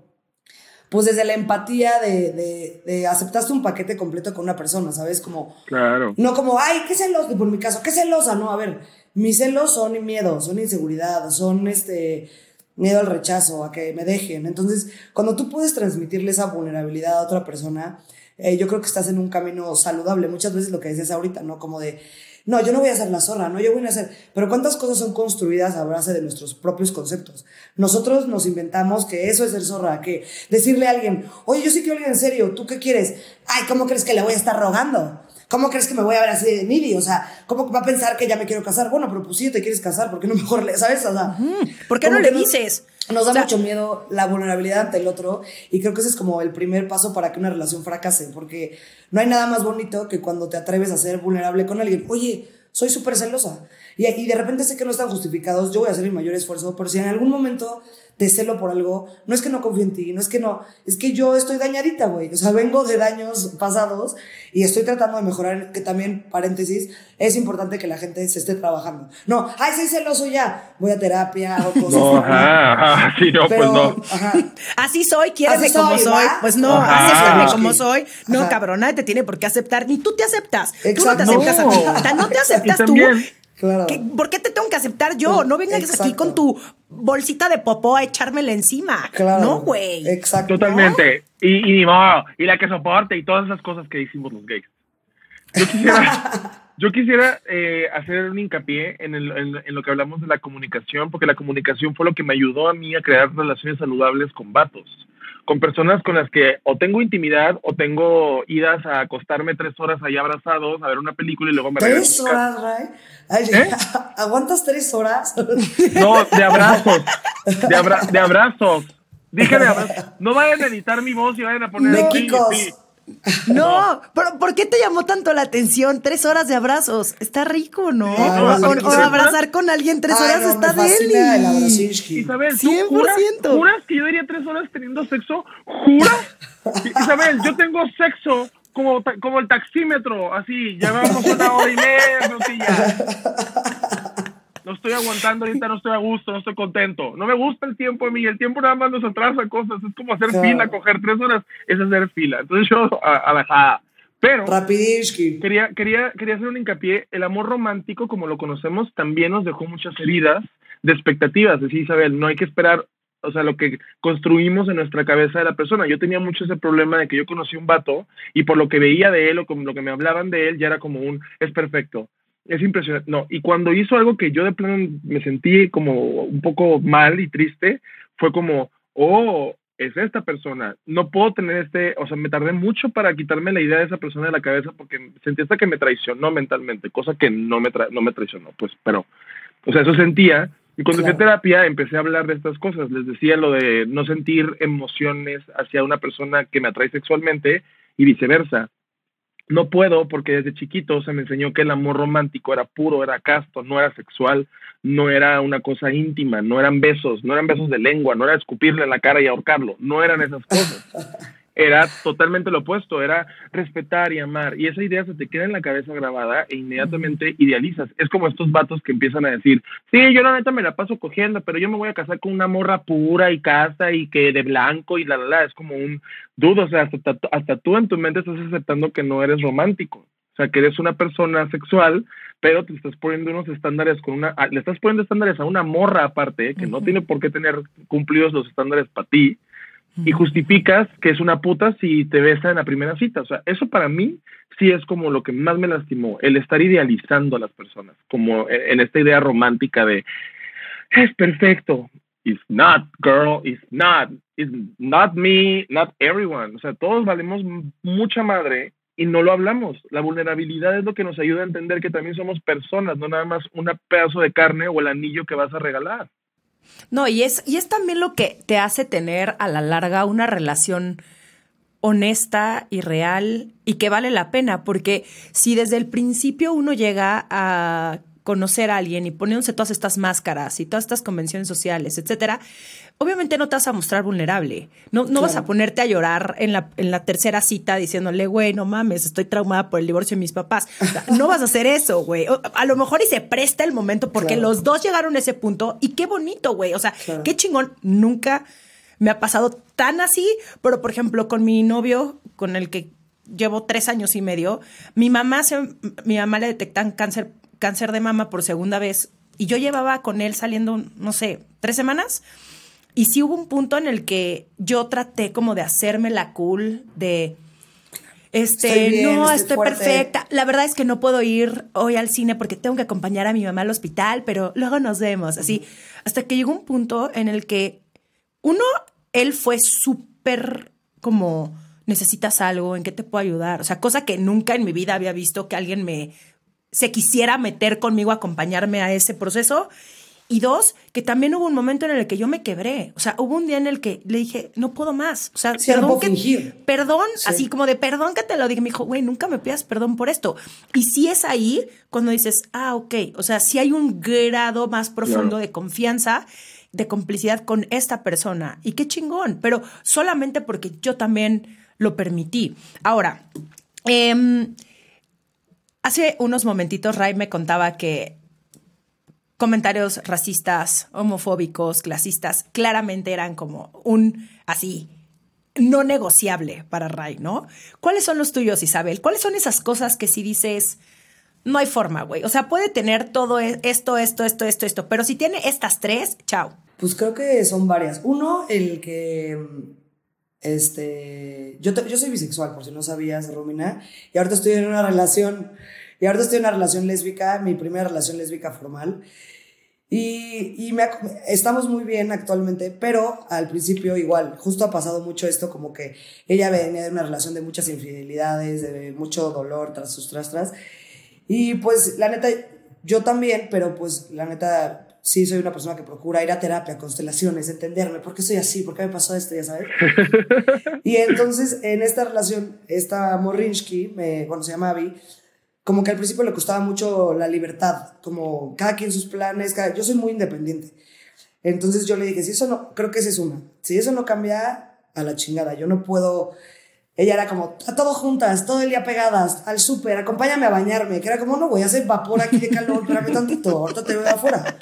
S3: pues desde la empatía de, de, de aceptaste un paquete completo con una persona, ¿sabes? Como,
S1: claro.
S3: no como, ay, qué celosa, por mi caso, qué celosa, no, a ver, mis celos son miedo, son inseguridad, son este miedo al rechazo, a que me dejen. Entonces, cuando tú puedes transmitirle esa vulnerabilidad a otra persona, eh, yo creo que estás en un camino saludable. Muchas veces lo que decías ahorita, ¿no? Como de, no, yo no voy a ser la zorra, no, yo voy a hacer. Pero ¿cuántas cosas son construidas a base de nuestros propios conceptos? Nosotros nos inventamos que eso es ser zorra, que decirle a alguien, oye, yo sí quiero alguien en serio, ¿tú qué quieres? Ay, ¿cómo crees que le voy a estar rogando? ¿Cómo crees que me voy a ver así de needy? O sea, ¿cómo va a pensar que ya me quiero casar? Bueno, pero pues sí te quieres casar, ¿por qué no mejor le, sabes? O sea,
S2: ¿Por qué no le dices?
S3: Nos da
S2: O sea,
S3: mucho miedo la vulnerabilidad ante el otro y creo que ese es como el primer paso para que una relación fracase, porque no hay nada más bonito que cuando te atreves a ser vulnerable con alguien. Oye, soy súper celosa y, y de repente sé que no están justificados, yo voy a hacer mi mayor esfuerzo, pero si en algún momento te celo por algo, no es que no confíe en ti, no es que no, es que yo estoy dañadita, güey. O sea, vengo de daños pasados y estoy tratando de mejorar, que también, paréntesis, es importante que la gente se esté trabajando. No, ay, soy celoso ya, voy a terapia, hago cosas.
S1: No, ajá, ajá, sí, no,
S3: Pero,
S1: pues no.
S3: ajá.
S2: Así soy, quiéreme como soy. Pues no,
S1: Ajá.
S2: como soy. No,
S3: Ajá.
S2: cabrón, nadie te tiene por qué aceptar, ni tú te aceptas. Tú no te aceptas a ti.
S1: No.
S2: No te aceptas tú.
S3: Claro.
S2: ¿Qué- ¿Por qué te tengo que aceptar yo? No vengas aquí con tu bolsita de popó a echármela encima.
S3: Claro.
S2: No, güey.
S3: Exacto.
S1: Totalmente. Y, y ni modo, y la que soporte y todas esas cosas que hicimos los gays. Yo quisiera, yo quisiera eh, hacer un hincapié en, el- en- en lo que hablamos de la comunicación, porque la comunicación fue lo que me ayudó a mí a crear relaciones saludables con vatos, con personas con las que o tengo intimidad o tengo idas a acostarme tres horas ahí abrazados a ver una película y luego me.
S3: ¿Tres horas, Ray? Ay,
S1: ¿Eh?
S3: ¿Aguantas tres horas?
S1: No, de abrazos, de, abra- de abrazos. Dije de abrazos. No vayan a editar mi voz y vayan a poner...
S3: Méxicos.
S1: sí, sí.
S2: No, pero ¿por qué te llamó tanto la atención? Tres horas de abrazos. Está rico, ¿no? O,
S3: no,
S2: abrazar con alguien tres
S3: Ay,
S2: horas
S3: no,
S2: está
S3: abrazinski.
S1: Isabel, ¿tú
S2: 100%.
S1: juras, juras que yo diría tres horas teniendo sexo? ¿Juras? Isabel, yo tengo sexo como, como el taxímetro, así, llevamos una hora y media, ya. No estoy aguantando ahorita, no estoy a gusto, no estoy contento. No me gusta el tiempo a mí, el tiempo nada más nos atrasa cosas, es como hacer
S3: Claro.
S1: fila, coger tres horas, es hacer fila. Entonces yo, a, a la jada. Pero
S3: Rapidishki.
S1: quería, quería, quería hacer un hincapié. El amor romántico, como lo conocemos, también nos dejó muchas heridas de expectativas. Decía Isabel, no hay que esperar o sea, lo que construimos en nuestra cabeza de la persona. Yo tenía mucho ese problema de que yo conocí un vato y por lo que veía de él o como lo que me hablaban de él ya era como un, es perfecto, es impresionante. No, y cuando hizo algo que yo de plano me sentí como un poco mal y triste, fue como, oh, es esta persona. No puedo tener este, o sea, me tardé mucho para quitarme la idea de esa persona de la cabeza porque sentí hasta que me traicionó mentalmente, cosa que no me, no me traicionó, pues, pero, o sea, eso sentía. Y cuando fui a terapia empecé a hablar de estas cosas. Les decía lo de no sentir emociones hacia una persona que me atrae sexualmente y viceversa no puedo porque desde chiquito se me enseñó que el amor romántico era puro, era casto, no era sexual, no era una cosa íntima, no eran besos, no eran besos de lengua, no era escupirle la cara y ahorcarlo, no eran esas cosas. era totalmente lo opuesto, era respetar y amar. Y esa idea se te queda en la cabeza grabada e inmediatamente idealizas. Es como estos vatos que empiezan a decir, sí, yo la neta me la paso cogiendo, pero yo me voy a casar con una morra pura y casta y que de blanco y la, la, la. Es como un dudo, o sea, hasta, hasta tú en tu mente estás aceptando que no eres romántico. O sea, que eres una persona sexual, pero te estás poniendo unos estándares con una, le estás poniendo estándares a una morra aparte, que no tiene por qué tener cumplidos los estándares para ti y justificas que es una puta si te besa en la primera cita. O sea, eso para mí sí es como lo que más me lastimó, el estar idealizando a las personas, como en esta idea romántica de es perfecto. It's not, girl, it's not, it's not me, not everyone. O sea, todos valemos mucha madre y no lo hablamos. La vulnerabilidad es lo que nos ayuda a entender que también somos personas, no nada más un pedazo de carne o el anillo que vas a regalar.
S2: No, y es, y es también lo que te hace tener a la larga una relación honesta y real y que vale la pena, porque si desde el principio uno llega a conocer a alguien y poniéndose todas estas máscaras y todas estas convenciones sociales, etcétera, obviamente no te vas a mostrar vulnerable. No, no vas a ponerte a llorar en la, en la tercera cita diciéndole, güey, no mames, estoy traumada por el divorcio de mis papás. no vas a hacer eso, güey. A lo mejor y se presta el momento porque los dos llegaron a ese punto y qué bonito, güey. O sea, qué chingón. Nunca me ha pasado tan así, pero por ejemplo, con mi novio, con el que llevo tres años y medio, mi mamá, se, mi mamá le detectan cáncer, cáncer de mama por segunda vez y yo llevaba con él saliendo, no sé, tres semanas y sí hubo un punto en el que yo traté como de hacerme la cool, de... Este, no, estoy, perfecta. La verdad es que no puedo ir hoy al cine porque tengo que acompañar a mi mamá al hospital, pero luego nos vemos, así. Hasta que llegó un punto en el que uno, él fue súper como, necesitas algo, ¿en qué te puedo ayudar? O sea, cosa que nunca en mi vida había visto que alguien me se quisiera meter conmigo, acompañarme a ese proceso. Y dos, que también hubo un momento en el que yo me quebré. O sea, hubo un día en el que le dije, no puedo más. O sea, perdón, que, perdón así como de perdón que te lo dije. Me dijo, güey, nunca me pidas perdón por esto. Y sí es ahí cuando dices, ah, ok. O sea, sí hay un grado más profundo de confianza, de complicidad con esta persona. Y qué chingón. Pero solamente porque yo también lo permití. Ahora, em, hace unos momentitos Ray me contaba que comentarios racistas, homofóbicos, clasistas, claramente eran como un así no negociable para Ray, ¿no? ¿Cuáles son los tuyos, Isabel? ¿Cuáles son esas cosas que si dices, no hay forma, güey? O sea, puede tener todo e-, esto, esto, esto, esto, esto, pero si tiene estas tres, chao.
S3: Pues creo que son varias. Uno, el que, este, yo, yo soy bisexual, por si no sabías, Romina, y ahorita estoy en una relación, y ahorita estoy en una relación lésbica, mi primera relación lésbica formal, y, y me, estamos muy bien actualmente, pero al principio igual, justo ha pasado mucho esto, como que ella venía de una relación de muchas infidelidades, de mucho dolor tras sus tras tras. Y pues la neta, yo también, pero pues la neta, sí soy una persona que procura ir a terapia, constelaciones, entenderme, ¿por qué soy así? ¿Por qué me pasó esto? Ya sabes. y entonces en esta relación, esta Morinsky, me, bueno, se llama Abby, como que al principio le costaba mucho la libertad, como cada quien sus planes, cada, yo soy muy independiente. Entonces yo le dije, si eso no, creo que esa es una, si eso no cambia, a la chingada, yo no puedo, ella era como, a todo juntas, todo el día pegadas, al súper, acompáñame a bañarme, que era como, no voy a hacer vapor aquí de calor, espérame tantito, ahorita te veo afuera.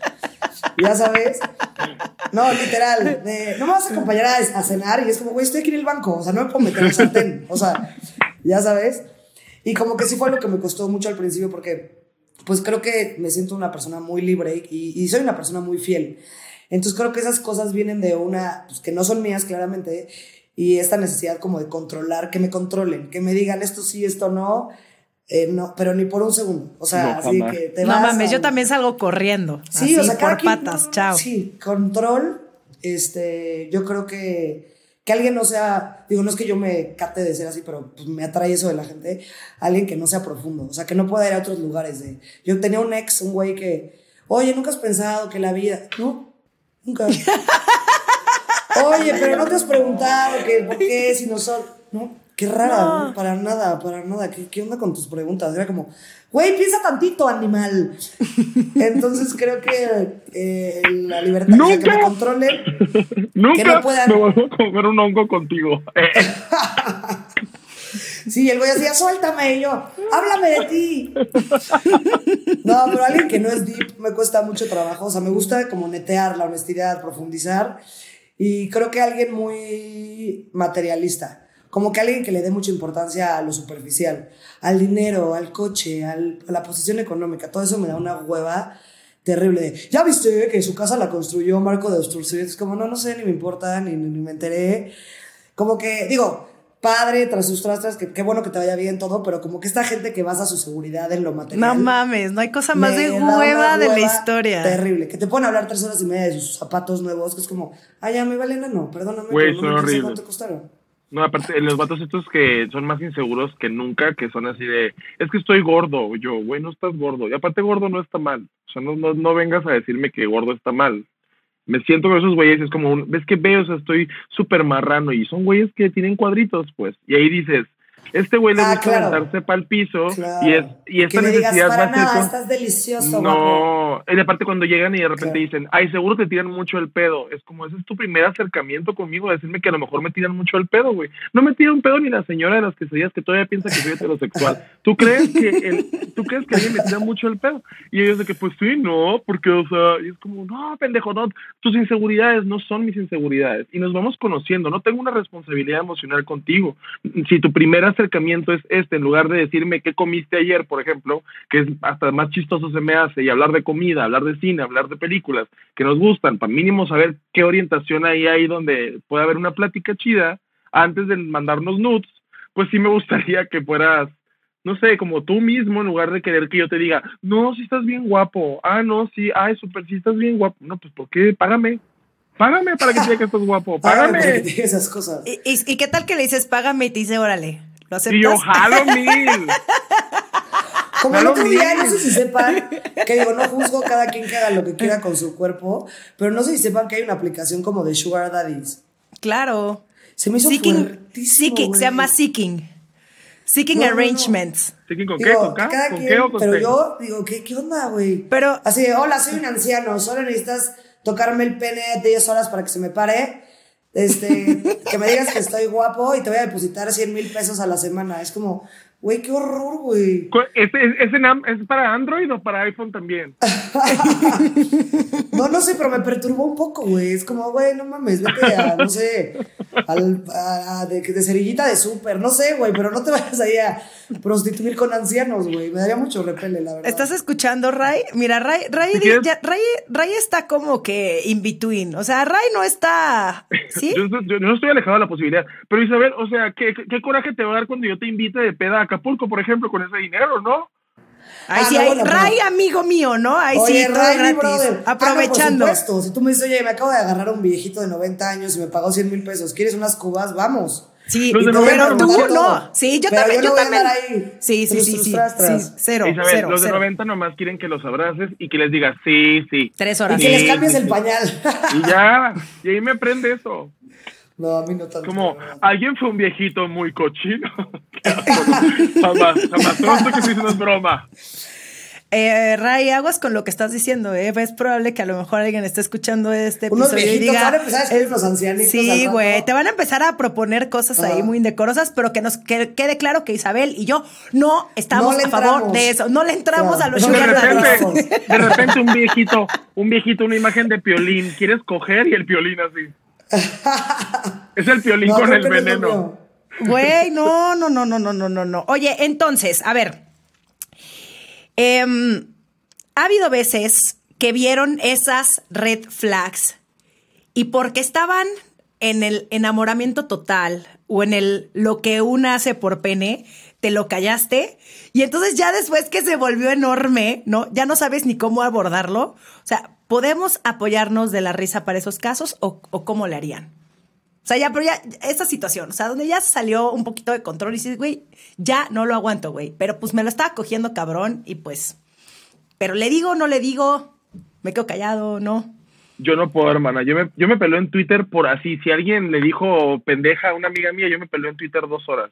S3: Ya sabes. No, literal. no me vas a acompañar a, a, cenar y es como, güey, estoy aquí en el banco. O sea, no me puedo meter el sartén. O sea, ya sabes. Y como que sí fue lo que me costó mucho al principio porque pues creo que me siento una persona muy libre y, y soy una persona muy fiel. Entonces creo que esas cosas vienen de una, pues que no son mías claramente, y esta necesidad como de controlar, que me controlen, que me digan esto sí, esto no, eh, no, pero ni por un segundo. O sea,
S1: No,
S3: así
S1: jamás.
S3: que te
S2: No
S3: vas
S2: mames,
S3: a-
S2: yo también salgo corriendo.
S3: Sí,
S2: así,
S3: o sea,
S2: por patas,
S3: no,
S2: chao.
S3: Sí, control. Este, yo creo que que alguien no sea, digo, no es que yo me cate de ser así, pero pues, me atrae eso de la gente, alguien que no sea profundo, o sea, que no pueda ir a otros lugares. De, yo tenía un ex, un güey que, oye, nunca has pensado que la vida, no, nunca. Oye, pero no te has preguntado que por qué si no son, no, qué rara, para nada, para nada, ¿Qué, qué onda con tus preguntas? Era como, güey, piensa tantito, animal. Entonces creo que eh, la libertad, o sea, que me
S1: ¡Nunca!
S3: controlen,
S1: Nunca
S3: no puedan-
S1: me voy a comer un hongo contigo.
S3: Sí, el güey decía, suéltame, y yo, háblame de ti. No, pero alguien que no es deep me cuesta mucho trabajo. O sea, me gusta como netear la honestidad, profundizar. Y creo que alguien muy materialista. Como que alguien que le dé mucha importancia a lo superficial, al dinero, al coche, al- a la posición económica. Todo eso me da una hueva terrible de, ya viste que su casa la construyó Marco de Osturce. Es como, no, no sé, ni me importa, ni, ni me enteré. Como que, digo, padre, tras sus trastras, que qué bueno que te vaya bien todo, pero como que esta gente que basa su seguridad en lo material.
S2: No mames, no hay cosa más de hueva de la historia.
S3: Terrible. Que te pueden hablar tres horas y media de sus zapatos nuevos, que es como, ay, ya me valen no, perdóname, pero no
S1: son
S3: me
S1: horribles.
S3: cuánto costaron.
S1: No, aparte, los vatos estos que son más inseguros que nunca, que son así de, es que estoy gordo. Yo, güey, no estás gordo. Y aparte, gordo no está mal. O sea, no, no, no vengas a decirme que gordo está mal. Me siento con esos güeyes, es como, un, ves que veo, o sea, estoy súper marrano. Y son güeyes que tienen cuadritos, pues. Y ahí dices, este güey le
S3: Ah,
S1: gusta
S3: claro.
S1: aventarse para el piso.
S3: Claro.
S1: Y, es, y esta
S3: que le digas,
S1: necesidad
S3: para
S1: va a ser
S3: nada, estás delicioso,
S1: no, y aparte cuando llegan y de repente
S3: Claro.
S1: dicen, ay, seguro te tiran mucho el pedo. Es como, ese es tu primer acercamiento conmigo, decirme que a lo mejor me tiran mucho el pedo, güey. No me tira un pedo ni la señora de las quesadillas que todavía piensa que soy heterosexual. ¿Tú crees que el, tú crees que alguien me tira mucho el pedo? Y ellos de que, pues sí, no, porque, o sea, y es como, no, pendejo, no, tus inseguridades no son mis inseguridades. Y nos vamos conociendo, no tengo una responsabilidad emocional contigo. Si tu primer acercamiento es este, en lugar de decirme qué comiste ayer, por ejemplo, que es hasta más chistoso se me hace, y hablar de comida, hablar de cine, hablar de películas que nos gustan, para mínimo saber qué orientación ahí hay donde puede haber una plática chida antes de mandarnos nudes, pues sí me gustaría que fueras, no sé, como tú mismo, en lugar de querer que yo te diga, no, si estás bien guapo, ah, no, sí, ay, súper, si estás bien guapo, no, pues ¿por qué? Págame, págame para que te diga que estás guapo,
S3: Págame diga esas cosas.
S2: ¿Y, y, y qué tal que le dices, págame y te dice, órale? ¿Lo aceptas?
S1: Y yo jalo mil.
S3: Como el otro día, no sé si sepan, que digo, no juzgo cada quien que haga lo que quiera con su cuerpo, pero no sé si sepan que hay una aplicación como de Sugar Daddies.
S2: Claro.
S3: Se me hizo
S2: Seeking, seeking, se llama Seeking. Seeking
S3: No, no, no.
S2: Arrangements.
S1: ¿Sí, ¿Con qué?
S3: Digo,
S1: ¿Con K?
S3: cada
S1: ¿Con
S3: quien,
S1: qué o con
S3: pero
S1: qué?
S3: yo digo, ¿qué, qué onda, güey?
S2: Pero-
S3: Así de, hola, soy un anciano, solo necesitas tocarme el pene 10 horas para que se me pare. Este, que me digas que estoy guapo y te voy a depositar 100 mil pesos a la semana. Es como, güey, qué horror, güey.
S1: Cu- ¿Ese, ese nam- ¿Es para Android o para iPhone también?
S3: No, no sé, pero me perturbó un poco, güey. Es como, güey, no mames, vete a, no sé, al, a, a- de, de cerillita de súper, no sé, güey, pero no te vayas ahí a prostituir con ancianos, güey. Me daría mucho repele, la verdad.
S2: ¿Estás escuchando, Ray? Mira, Ray, Ray, ya- Ray, Ray está como que in between. O sea, Ray no está. ¿Sí?
S1: Yo, no estoy alejado de la posibilidad. Pero Isabel, o sea, ¿qué, qué, qué coraje te va a dar cuando yo te invite de peda Acapulco, por ejemplo, con ese dinero, no?
S2: Ahí
S3: Ah,
S2: sí,
S3: no,
S2: hay-
S3: bueno, pero-
S2: Ray, amigo mío, ¿no? Ahí
S3: Oye,
S2: sí, todo
S3: Ray,
S2: gratis.
S3: brother. Ah, no,
S2: Aprovechando.
S3: por supuesto. Si tú me dices, oye, me acabo de agarrar a un viejito de 90 años y me pagó 100 mil pesos, ¿quieres unas cubas? Vamos.
S2: sí,
S1: de
S2: pero
S1: 90
S2: tú no. Sí, yo
S3: Pero
S2: también,
S3: yo no
S2: también.
S3: ahí.
S2: Sí, sí, sí, sí. sí, Cero,
S1: Isabel,
S2: cero,
S1: los de
S2: cero.
S1: 90 nomás quieren que los abraces y que les digas, sí, sí.
S2: Tres
S3: Y
S2: horas.
S3: que les
S1: Sí,
S3: cambies
S1: sí,
S3: el
S1: sí.
S3: pañal.
S1: Y ya, y ahí me prende eso.
S3: No, a mí no tanto.
S1: Como, alguien fue un viejito muy cochino. jamás, jamás. Sé que sí, es broma.
S2: Eh, Ray, aguas con lo que estás diciendo, ¿eh? Es probable que a lo mejor alguien esté escuchando este
S3: Unos
S2: episodio y diga...
S3: van a empezar a escribir unos ancianitos
S2: Sí, güey, te van a empezar a proponer cosas ahí muy indecorosas, pero que nos que- quede claro que Isabel y yo no estamos
S3: No
S2: a favor de eso. No le entramos
S3: Claro.
S2: a los
S3: No
S1: De repente, de repente un viejito, un viejito, una imagen de piolín. ¿Quieres coger? Y el piolín así. Es el piolín
S3: No,
S1: con el veneno.
S2: Güey, no, no, no, no, no, no, no, no. Oye, entonces, a ver. Em, ha habido veces que vieron esas red flags y porque estaban en el enamoramiento total o en el lo que una hace por pene, te lo callaste y entonces ya después que se volvió enorme, ¿no? Ya no sabes ni cómo abordarlo. O sea, ¿podemos apoyarnos de la risa para esos casos o, o cómo le harían? O sea, ya, pero ya, esta situación, o sea, donde ya salió un poquito de control y dices, güey, ya no lo aguanto, güey. Pero pues me lo estaba cogiendo cabrón y pues, pero le digo, no le digo, me quedo callado, ¿no?
S1: Yo no puedo, hermana. Yo me, yo me peleo en Twitter por así. Si alguien le dijo pendeja a una amiga mía, yo me peleo en Twitter dos horas.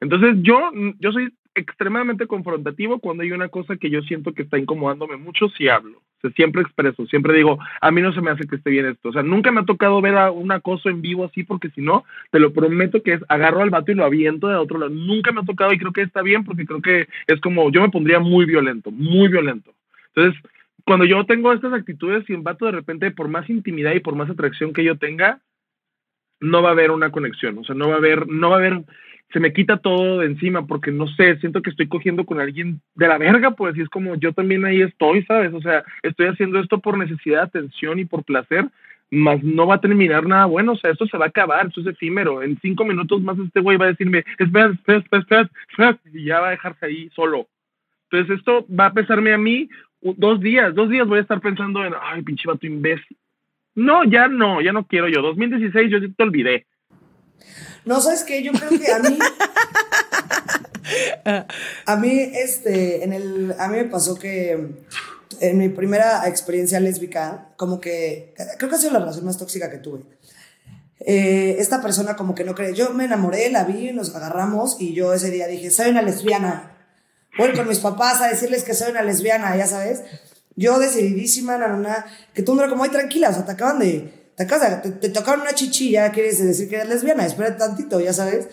S1: Entonces yo, yo soy extremadamente confrontativo cuando hay una cosa que yo siento que está incomodándome mucho, si hablo. O sea, siempre expreso, siempre digo, a mí no se me hace que esté bien esto. O sea, nunca me ha tocado ver a un acoso en vivo así, porque si no, te lo prometo que es agarro al vato y lo aviento de otro lado. Nunca me ha tocado y creo que está bien porque creo que es como, yo me pondría muy violento, muy violento. Entonces, cuando yo tengo estas actitudes y un vato de repente, por más intimidad y por más atracción que yo tenga, no va a haber una conexión. O sea, no va a haber, no va a haber se me quita todo de encima porque no sé, siento que estoy cogiendo con alguien de la verga, pues, y es como yo también ahí estoy, ¿sabes? O sea, estoy haciendo esto por necesidad, atención y por placer, más no va a terminar nada bueno, o sea, esto se va a acabar, esto es efímero, en cinco minutos más este güey va a decirme, espera, espera, espera, espera, y ya va a dejarse ahí solo. Entonces esto va a pesarme a mí dos días, dos días voy a estar pensando en, ay, pinche vato imbécil. No, ya no, ya no quiero yo. 2016 yo te olvidé.
S3: No, ¿sabes qué? Yo creo que a mí. a mí, este, en el. A mí me pasó que en mi primera experiencia lésbica, como que. Creo que ha sido la relación más tóxica que tuve. Eh, esta persona, como que no cree. Yo me enamoré, la vi, nos agarramos y yo ese día dije, soy una lesbiana. Voy con mis papás a decirles que soy una lesbiana, ya sabes. Yo decididísima, nana, que tú no como, ay, tranquila, o sea, te acaban de te, te, te tocaron una chichilla, quieres decir que eres lesbiana, espera tantito, ya sabes.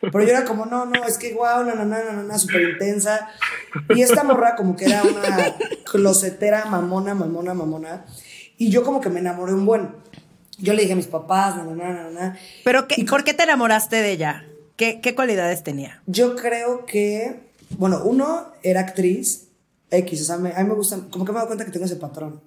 S3: Pero yo era como, no, no, es que guau, no, no, no, no, no, súper intensa. Y esta morra como que era una closetera mamona, mamona, mamona. Y yo como que me enamoré un buen. Yo le dije a mis papás, no, no, no, no, no.
S2: ¿Pero qué, por qué te enamoraste de ella? ¿Qué, ¿Qué cualidades tenía?
S3: Yo creo que, bueno, uno era actriz, X, o sea, a mí me gustan, como que me he dado cuenta que tengo ese patrón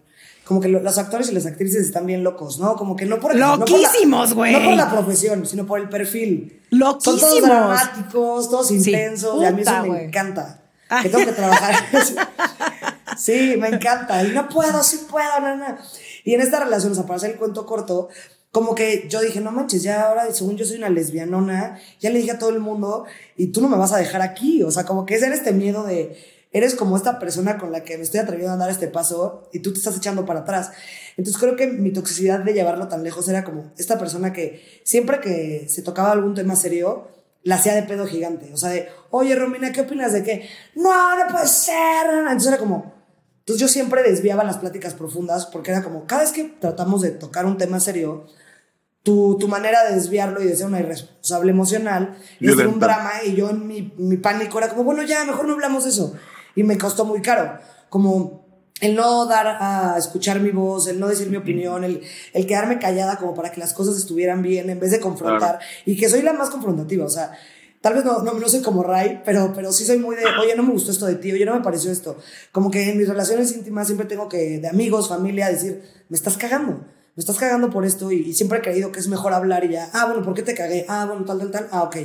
S3: como que los actores y las actrices están bien locos, ¿no? Como que no por...
S2: Loquísimos, güey.
S3: No, por la profesión, sino por el perfil.
S2: Loquísimos.
S3: Son todos dramáticos, todos intensos, y a mí eso me encanta. Ah. Que tengo que trabajar. sí, me encanta. Y no puedo, sí puedo, no, no. Y en esta relación, o sea, para hacer el cuento corto, como que yo dije, no manches, ya ahora, según yo soy una lesbianona, ya le dije a todo el mundo, y tú no me vas a dejar aquí. O sea, como que es este miedo de eres como esta persona con la que me estoy atreviendo a dar este paso y tú te estás echando para atrás. Entonces creo que mi toxicidad de llevarlo tan lejos era como esta persona que siempre que se tocaba algún tema serio, la hacía de pedo gigante. O sea, de, oye, Romina, ¿qué opinas de qué? No, no puede ser. Entonces era como, entonces yo siempre desviaba las pláticas profundas porque era como, cada vez que tratamos de tocar un tema serio, tu, tu manera de desviarlo y de ser una irresponsable emocional es un drama y yo en mi, mi pánico era como, bueno, ya, mejor no hablamos de eso y me costó muy caro. Como el no dar a escuchar mi voz, el no decir mi opinión, el, el quedarme callada como para que las cosas estuvieran bien en vez de confrontar. Y que soy la más confrontativa, o sea, tal vez no, no, no, soy como Ray, pero, pero sí soy muy de, oye, no me gustó esto de ti, oye, no me pareció esto. Como que en mis relaciones íntimas siempre tengo que, de amigos, familia, decir, me estás cagando, me estás cagando por esto y, y siempre he creído que es mejor hablar y ya, ah, bueno, ¿por qué te cagué? Ah, bueno, tal, tal, tal, ah, ok.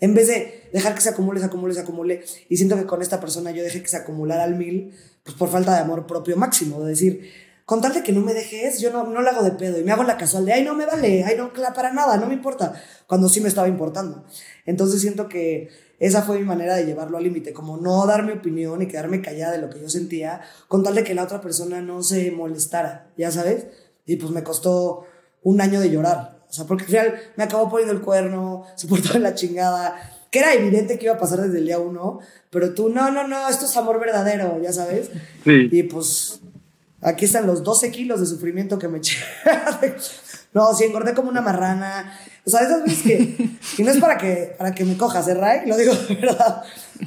S3: En vez de dejar que se acumule, se acumule, se acumule, y siento que con esta persona yo dejé que se acumulara al mil, pues por falta de amor propio máximo, de decir, con tal de que no me dejes, yo no, no lo hago de pedo y me hago la casual de, ay, no me vale, ay, no, para nada, no me importa, cuando sí me estaba importando. Entonces siento que esa fue mi manera de llevarlo al límite, como no dar mi opinión y quedarme callada de lo que yo sentía, con que la otra persona no se molestara, ya sabes. Y pues me costó un año de llorar, o sea, porque al final me acabó poniendo el cuerno, se portó la chingada, que era evidente que iba a pasar desde el día uno, pero tú, no, no, no, esto es amor verdadero, ya sabes.
S1: Sí.
S3: Y pues aquí están los 12 kilos de sufrimiento que me eché. no, sí, engordé como una marrana. O sea, esas veces que, y no es para que, para que me cojas, ¿eh, Ray? Lo digo de verdad.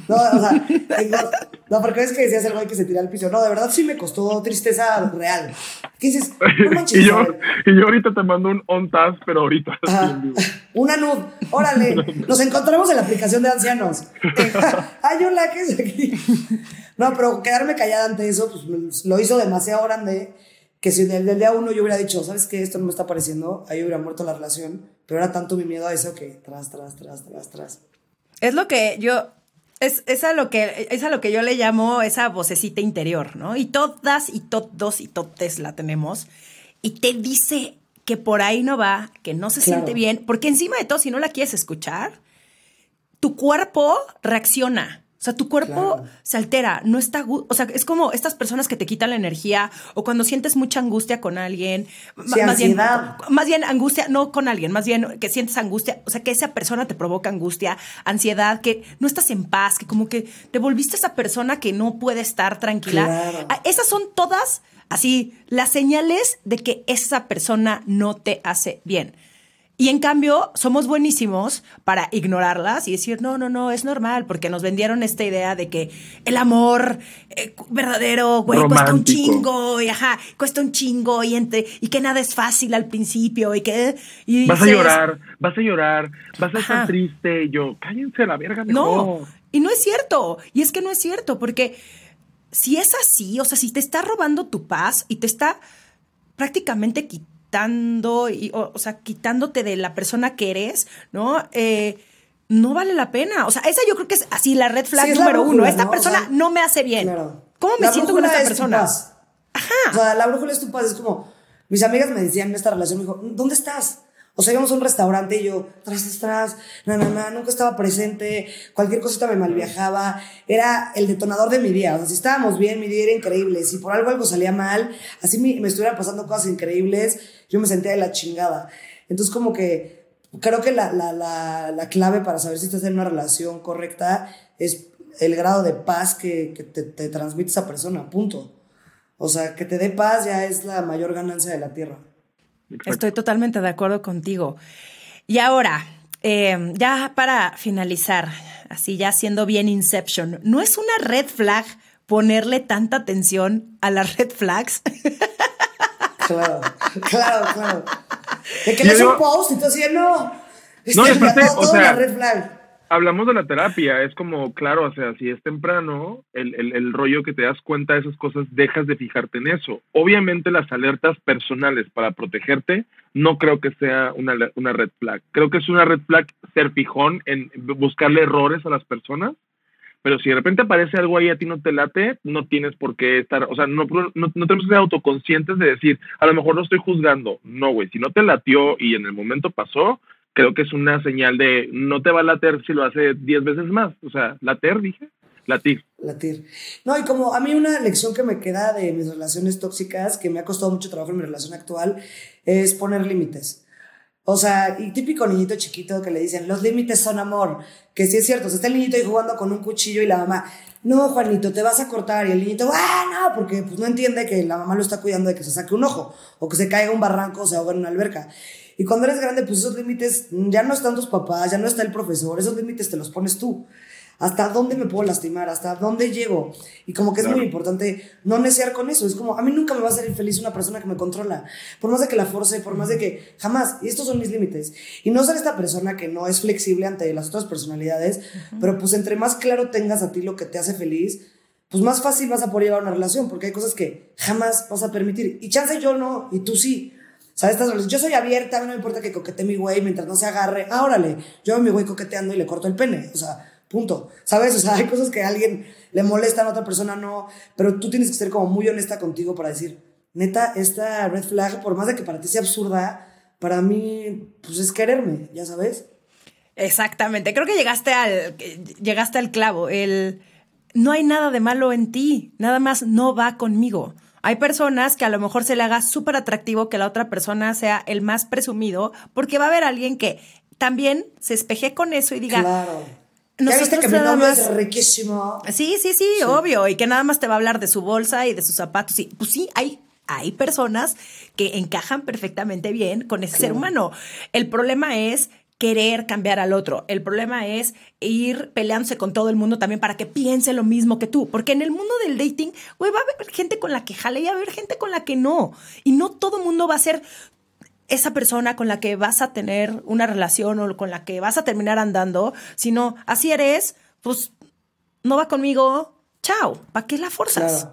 S3: No, o sea, no, porque es que decías el güey que se tira al piso. No, de verdad sí me costó tristeza real. ¿Qué dices? No manches,
S1: y, yo, y yo ahorita te mando un on task, pero ahorita.
S3: Una nud. Órale, nos encontramos en la aplicación de ancianos. Ay, hola, ¿qué es aquí? No, pero quedarme callada ante eso, pues lo hizo demasiado grande que si del, día uno yo hubiera dicho, ¿sabes qué? Esto no me está pareciendo, ahí hubiera muerto la relación, pero era tanto mi miedo a eso que tras, tras, tras, tras, tras.
S2: Es lo que yo, es, es, a lo que, es a lo que yo le llamo esa vocecita interior, ¿no? Y todas y todos y totes la tenemos. Y te dice que por ahí no va, que no se siente bien, porque encima de todo, si no la quieres escuchar, tu cuerpo reacciona. O sea, tu cuerpo se altera, no está, o sea, es como estas personas que te quitan la energía o cuando sientes mucha angustia con alguien, más bien más bien angustia no con alguien, más bien que sientes angustia, o sea, que esa persona te provoca angustia, ansiedad, que no estás en paz, que como que te volviste esa persona que no puede estar tranquila. Ah, esas son todas así las señales de que esa persona no te hace bien. Y en cambio, somos buenísimos para ignorarlas y decir, no, no, no, es normal, porque nos vendieron esta idea de que el amor eh, verdadero, güey, cuesta un chingo, y ajá, cuesta un chingo, y, entre, y que nada es fácil al principio, y que...
S1: vas a llorar, vas a llorar, vas a estar triste, y yo, cállense la verga mejor.
S2: No, y no es cierto, y es que no es cierto, porque si es así, o sea, si te está robando tu paz y te está prácticamente quitando quitando, y, o, sea, quitándote de la persona que eres, ¿no? Eh, no vale la pena. O sea, esa yo creo que es así la red flag número uno. Esta persona no me hace bien. ¿Cómo me siento con esta persona?
S3: Ajá. O sea, la brújula es tu paz. Es como, mis amigas me decían en esta relación, me dijo, ¿dónde estás? O sea, íbamos a un restaurante y yo, tras, tras, tras, na, na, nunca estaba presente, cualquier cosita me malviajaba, era el detonador de mi día. O sea, si estábamos bien, mi día era increíble. Si por algo algo salía mal, así me, me estuvieran pasando cosas increíbles, yo me sentía de la chingada. Entonces, como que creo que la, la, la, la clave para saber si estás en una relación correcta es el grado de paz que, te transmite esa persona, punto. O sea, que te dé paz ya es la mayor ganancia de la tierra.
S2: Estoy totalmente de acuerdo contigo. Y ahora, eh, ya para finalizar, así ya siendo bien Inception, ¿no es una red flag ponerle tanta atención a las red flags?
S3: Claro, claro, claro. De que le un post y tú así, no. No, es
S1: o sea, red flag hablamos de la terapia, es como, claro, o sea, si es temprano, el, el, el, rollo que te das cuenta de esas cosas, dejas de fijarte en eso. Obviamente las alertas personales para protegerte, no creo que sea una, una red flag. Creo que es una red flag ser fijón en buscarle errores a las personas, pero si de repente aparece algo ahí a ti no te late, no tienes por qué estar, o sea, no, no, no tenemos que ser autoconscientes de decir, a lo mejor no estoy juzgando. No, güey, si no te latió y en el momento pasó, creo que es una señal de no te va a later si lo hace 10 veces más. O sea, later, dije. Latir.
S3: Latir. No, y como a mí una lección que me queda de mis relaciones tóxicas, que me ha costado mucho trabajo en mi relación actual, es poner límites. O sea, y típico niñito chiquito que le dicen, los límites son amor. Que sí es cierto, o está el niñito ahí jugando con un cuchillo y la mamá, no, Juanito, te vas a cortar. Y el niñito, ah, no, porque pues, no entiende que la mamá lo está cuidando de que se saque un ojo, o que se caiga un barranco o se ahoga en una alberca. Y cuando eres grande, pues esos límites ya no están tus papás, ya no está el profesor, esos límites te los pones tú. ¿Hasta dónde me puedo lastimar? ¿Hasta dónde llego? Y como que es muy importante no necear con eso. Es como, a mí nunca me va a hacer infeliz una persona que me controla. Por más de que la force, por más de que jamás. Y estos son mis límites. Y no ser esta persona que no es flexible ante las otras personalidades, pero pues entre más claro tengas a ti lo que te hace feliz, pues más fácil vas a poder llevar una relación, porque hay cosas que jamás vas a permitir. Y chance yo no, y tú sí. ¿Sabes? yo soy abierta, no me importa que coquete mi güey mientras no se agarre. Ah, órale, yo mi güey coqueteando y le corto el pene. O sea, punto. ¿Sabes? O sea, hay cosas que a alguien le molestan, a otra persona no. Pero tú tienes que ser como muy honesta contigo para decir, neta, esta red flag, por más de que para ti sea absurda, para mí, pues es quererme, ya sabes.
S2: Exactamente. Creo que llegaste al, llegaste al clavo. El no hay nada de malo en ti, nada más no va conmigo. Hay personas que a lo mejor se le haga súper atractivo que la otra persona sea el más presumido, porque va a haber alguien que también se espeje con eso y diga.
S3: Claro. ¿Ya viste que mi novio es riquísimo?
S2: Sí, sí, sí, obvio. Y que nada más te va a hablar de su bolsa y de sus zapatos. Y pues sí, hay, hay personas que encajan perfectamente bien con ese ser humano. El problema es querer cambiar al otro. El problema es ir peleándose con todo el mundo también para que piense lo mismo que tú. Porque en el mundo del dating, güey, va a haber gente con la que jale y va a haber gente con la que no. Y no todo el mundo va a ser esa persona con la que vas a tener una relación o con la que vas a terminar andando, sino así eres, pues no va conmigo, chao, ¿para qué la forzas?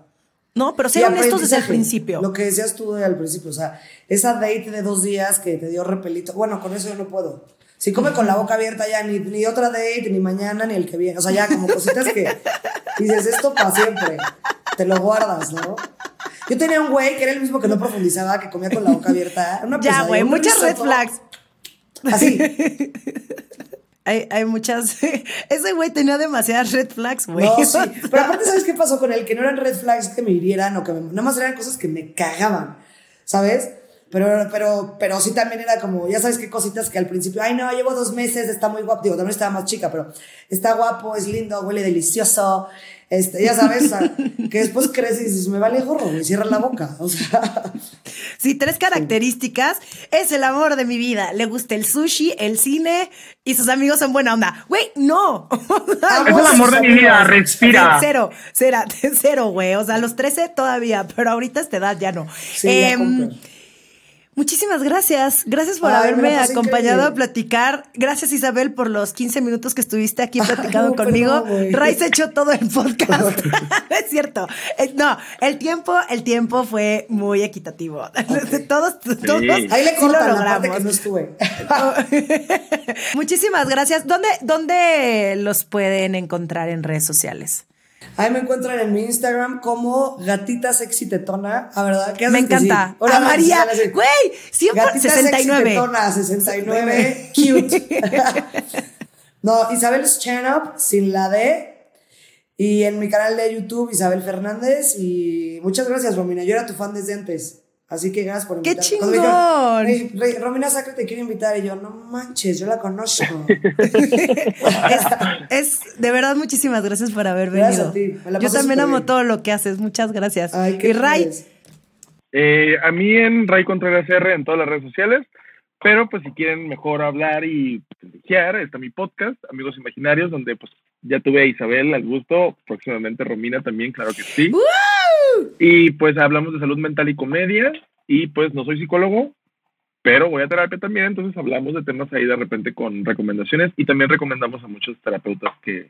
S2: No, pero ser honestos desde el principio.
S3: Lo que decías tú al principio, o sea, esa date de dos días que te dio repelito, bueno, con eso yo no puedo. Si come con la boca abierta ya, ni, ni otra date, ni mañana, ni el que viene. O sea, ya como cositas que dices, esto para siempre. Te lo guardas, ¿no? Yo tenía un güey que era el mismo que no profundizaba, que comía con la boca abierta. Una
S2: ya, güey, muchas red flags.
S3: Así.
S2: Hay, hay, muchas. Ese güey tenía demasiadas red flags, güey.
S3: No, sí. Pero aparte, ¿sabes qué pasó con él? Que no eran red flags que me hirieran o que me, nada más eran cosas que me cagaban, ¿sabes? Pero, pero, pero sí también era como, ya sabes qué cositas que al principio, ay no, llevo dos meses, está muy guapo, digo, también estaba más chica, pero está guapo, es lindo, huele delicioso, este, ya sabes, que después creces y dices, me vale gorro, me cierra la boca, o sea.
S2: Sí, tres características, es el amor de mi vida, le gusta el sushi, el cine y sus amigos son buena onda. Güey, no.
S1: es el amor de mi vida, respira.
S2: Cero, cero, cero, güey, o sea, los 13 todavía, pero ahorita a esta edad ya no.
S3: Sí, ya em,
S2: Muchísimas gracias. Gracias por haberme acompañado a platicar. Gracias Isabel por los 15 minutos que estuviste aquí platicando conmigo. Ray se echó todo el podcast. es cierto. Eh, no, el tiempo, el tiempo fue muy equitativo. todos, todos.
S3: Ahí le cortan la parte que no estuve.
S2: Muchísimas gracias. ¿Dónde, ¿Dónde los pueden encontrar en redes sociales?
S3: Ahí me encuentran en mi Instagram como gatita sexy tetona. A verdad, ¿qué
S2: Me encanta. Hola, María. Güey, siempre gatita 69.
S3: Sexy tetona, 69. cute. no, Isabel Stand sin la D. Y en mi canal de YouTube, Isabel Fernández. Y muchas gracias, Romina. Yo era tu fan desde antes. Así que gracias por
S2: invitarme. ¡Qué chingón!
S3: Romina Sacre te quiere invitar. Y yo, no manches, yo la conozco.
S2: es, de verdad, muchísimas gracias por haber venido. yo también amo todo lo que haces. Muchas gracias. y Ray.
S1: Eh, a mí en Ray Contreras R en todas las redes sociales. Pero pues si quieren mejor hablar y pues, está mi podcast, Amigos Imaginarios, donde pues ya tuve a Isabel al gusto, próximamente Romina también, claro que sí. Y pues hablamos de salud mental y comedia. Y pues no soy psicólogo, pero voy a terapia también, entonces hablamos de temas ahí de repente con recomendaciones y también recomendamos a muchos terapeutas que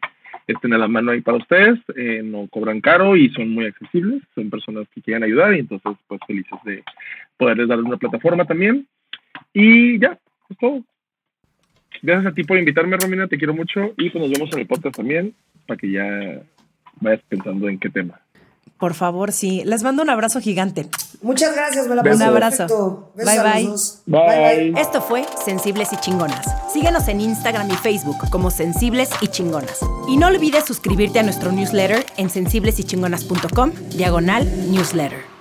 S1: estén a la mano ahí para ustedes, eh, no cobran caro y son muy accesibles, son personas que quieren ayudar y entonces pues felices de poderles darles una plataforma también. Y ya, es todo. Gracias a ti por invitarme, Romina, te quiero mucho y pues nos vemos en el podcast también para que ya vayas pensando en qué tema.
S2: Por favor, sí. Les mando un abrazo gigante.
S3: Muchas gracias, me la
S2: Un abrazo. Bye
S1: bye. bye bye.
S2: Esto fue Sensibles y Chingonas. Síguenos en Instagram y Facebook como Sensibles y Chingonas. Y no olvides suscribirte a nuestro newsletter en sensiblesychingonas.com, diagonal newsletter.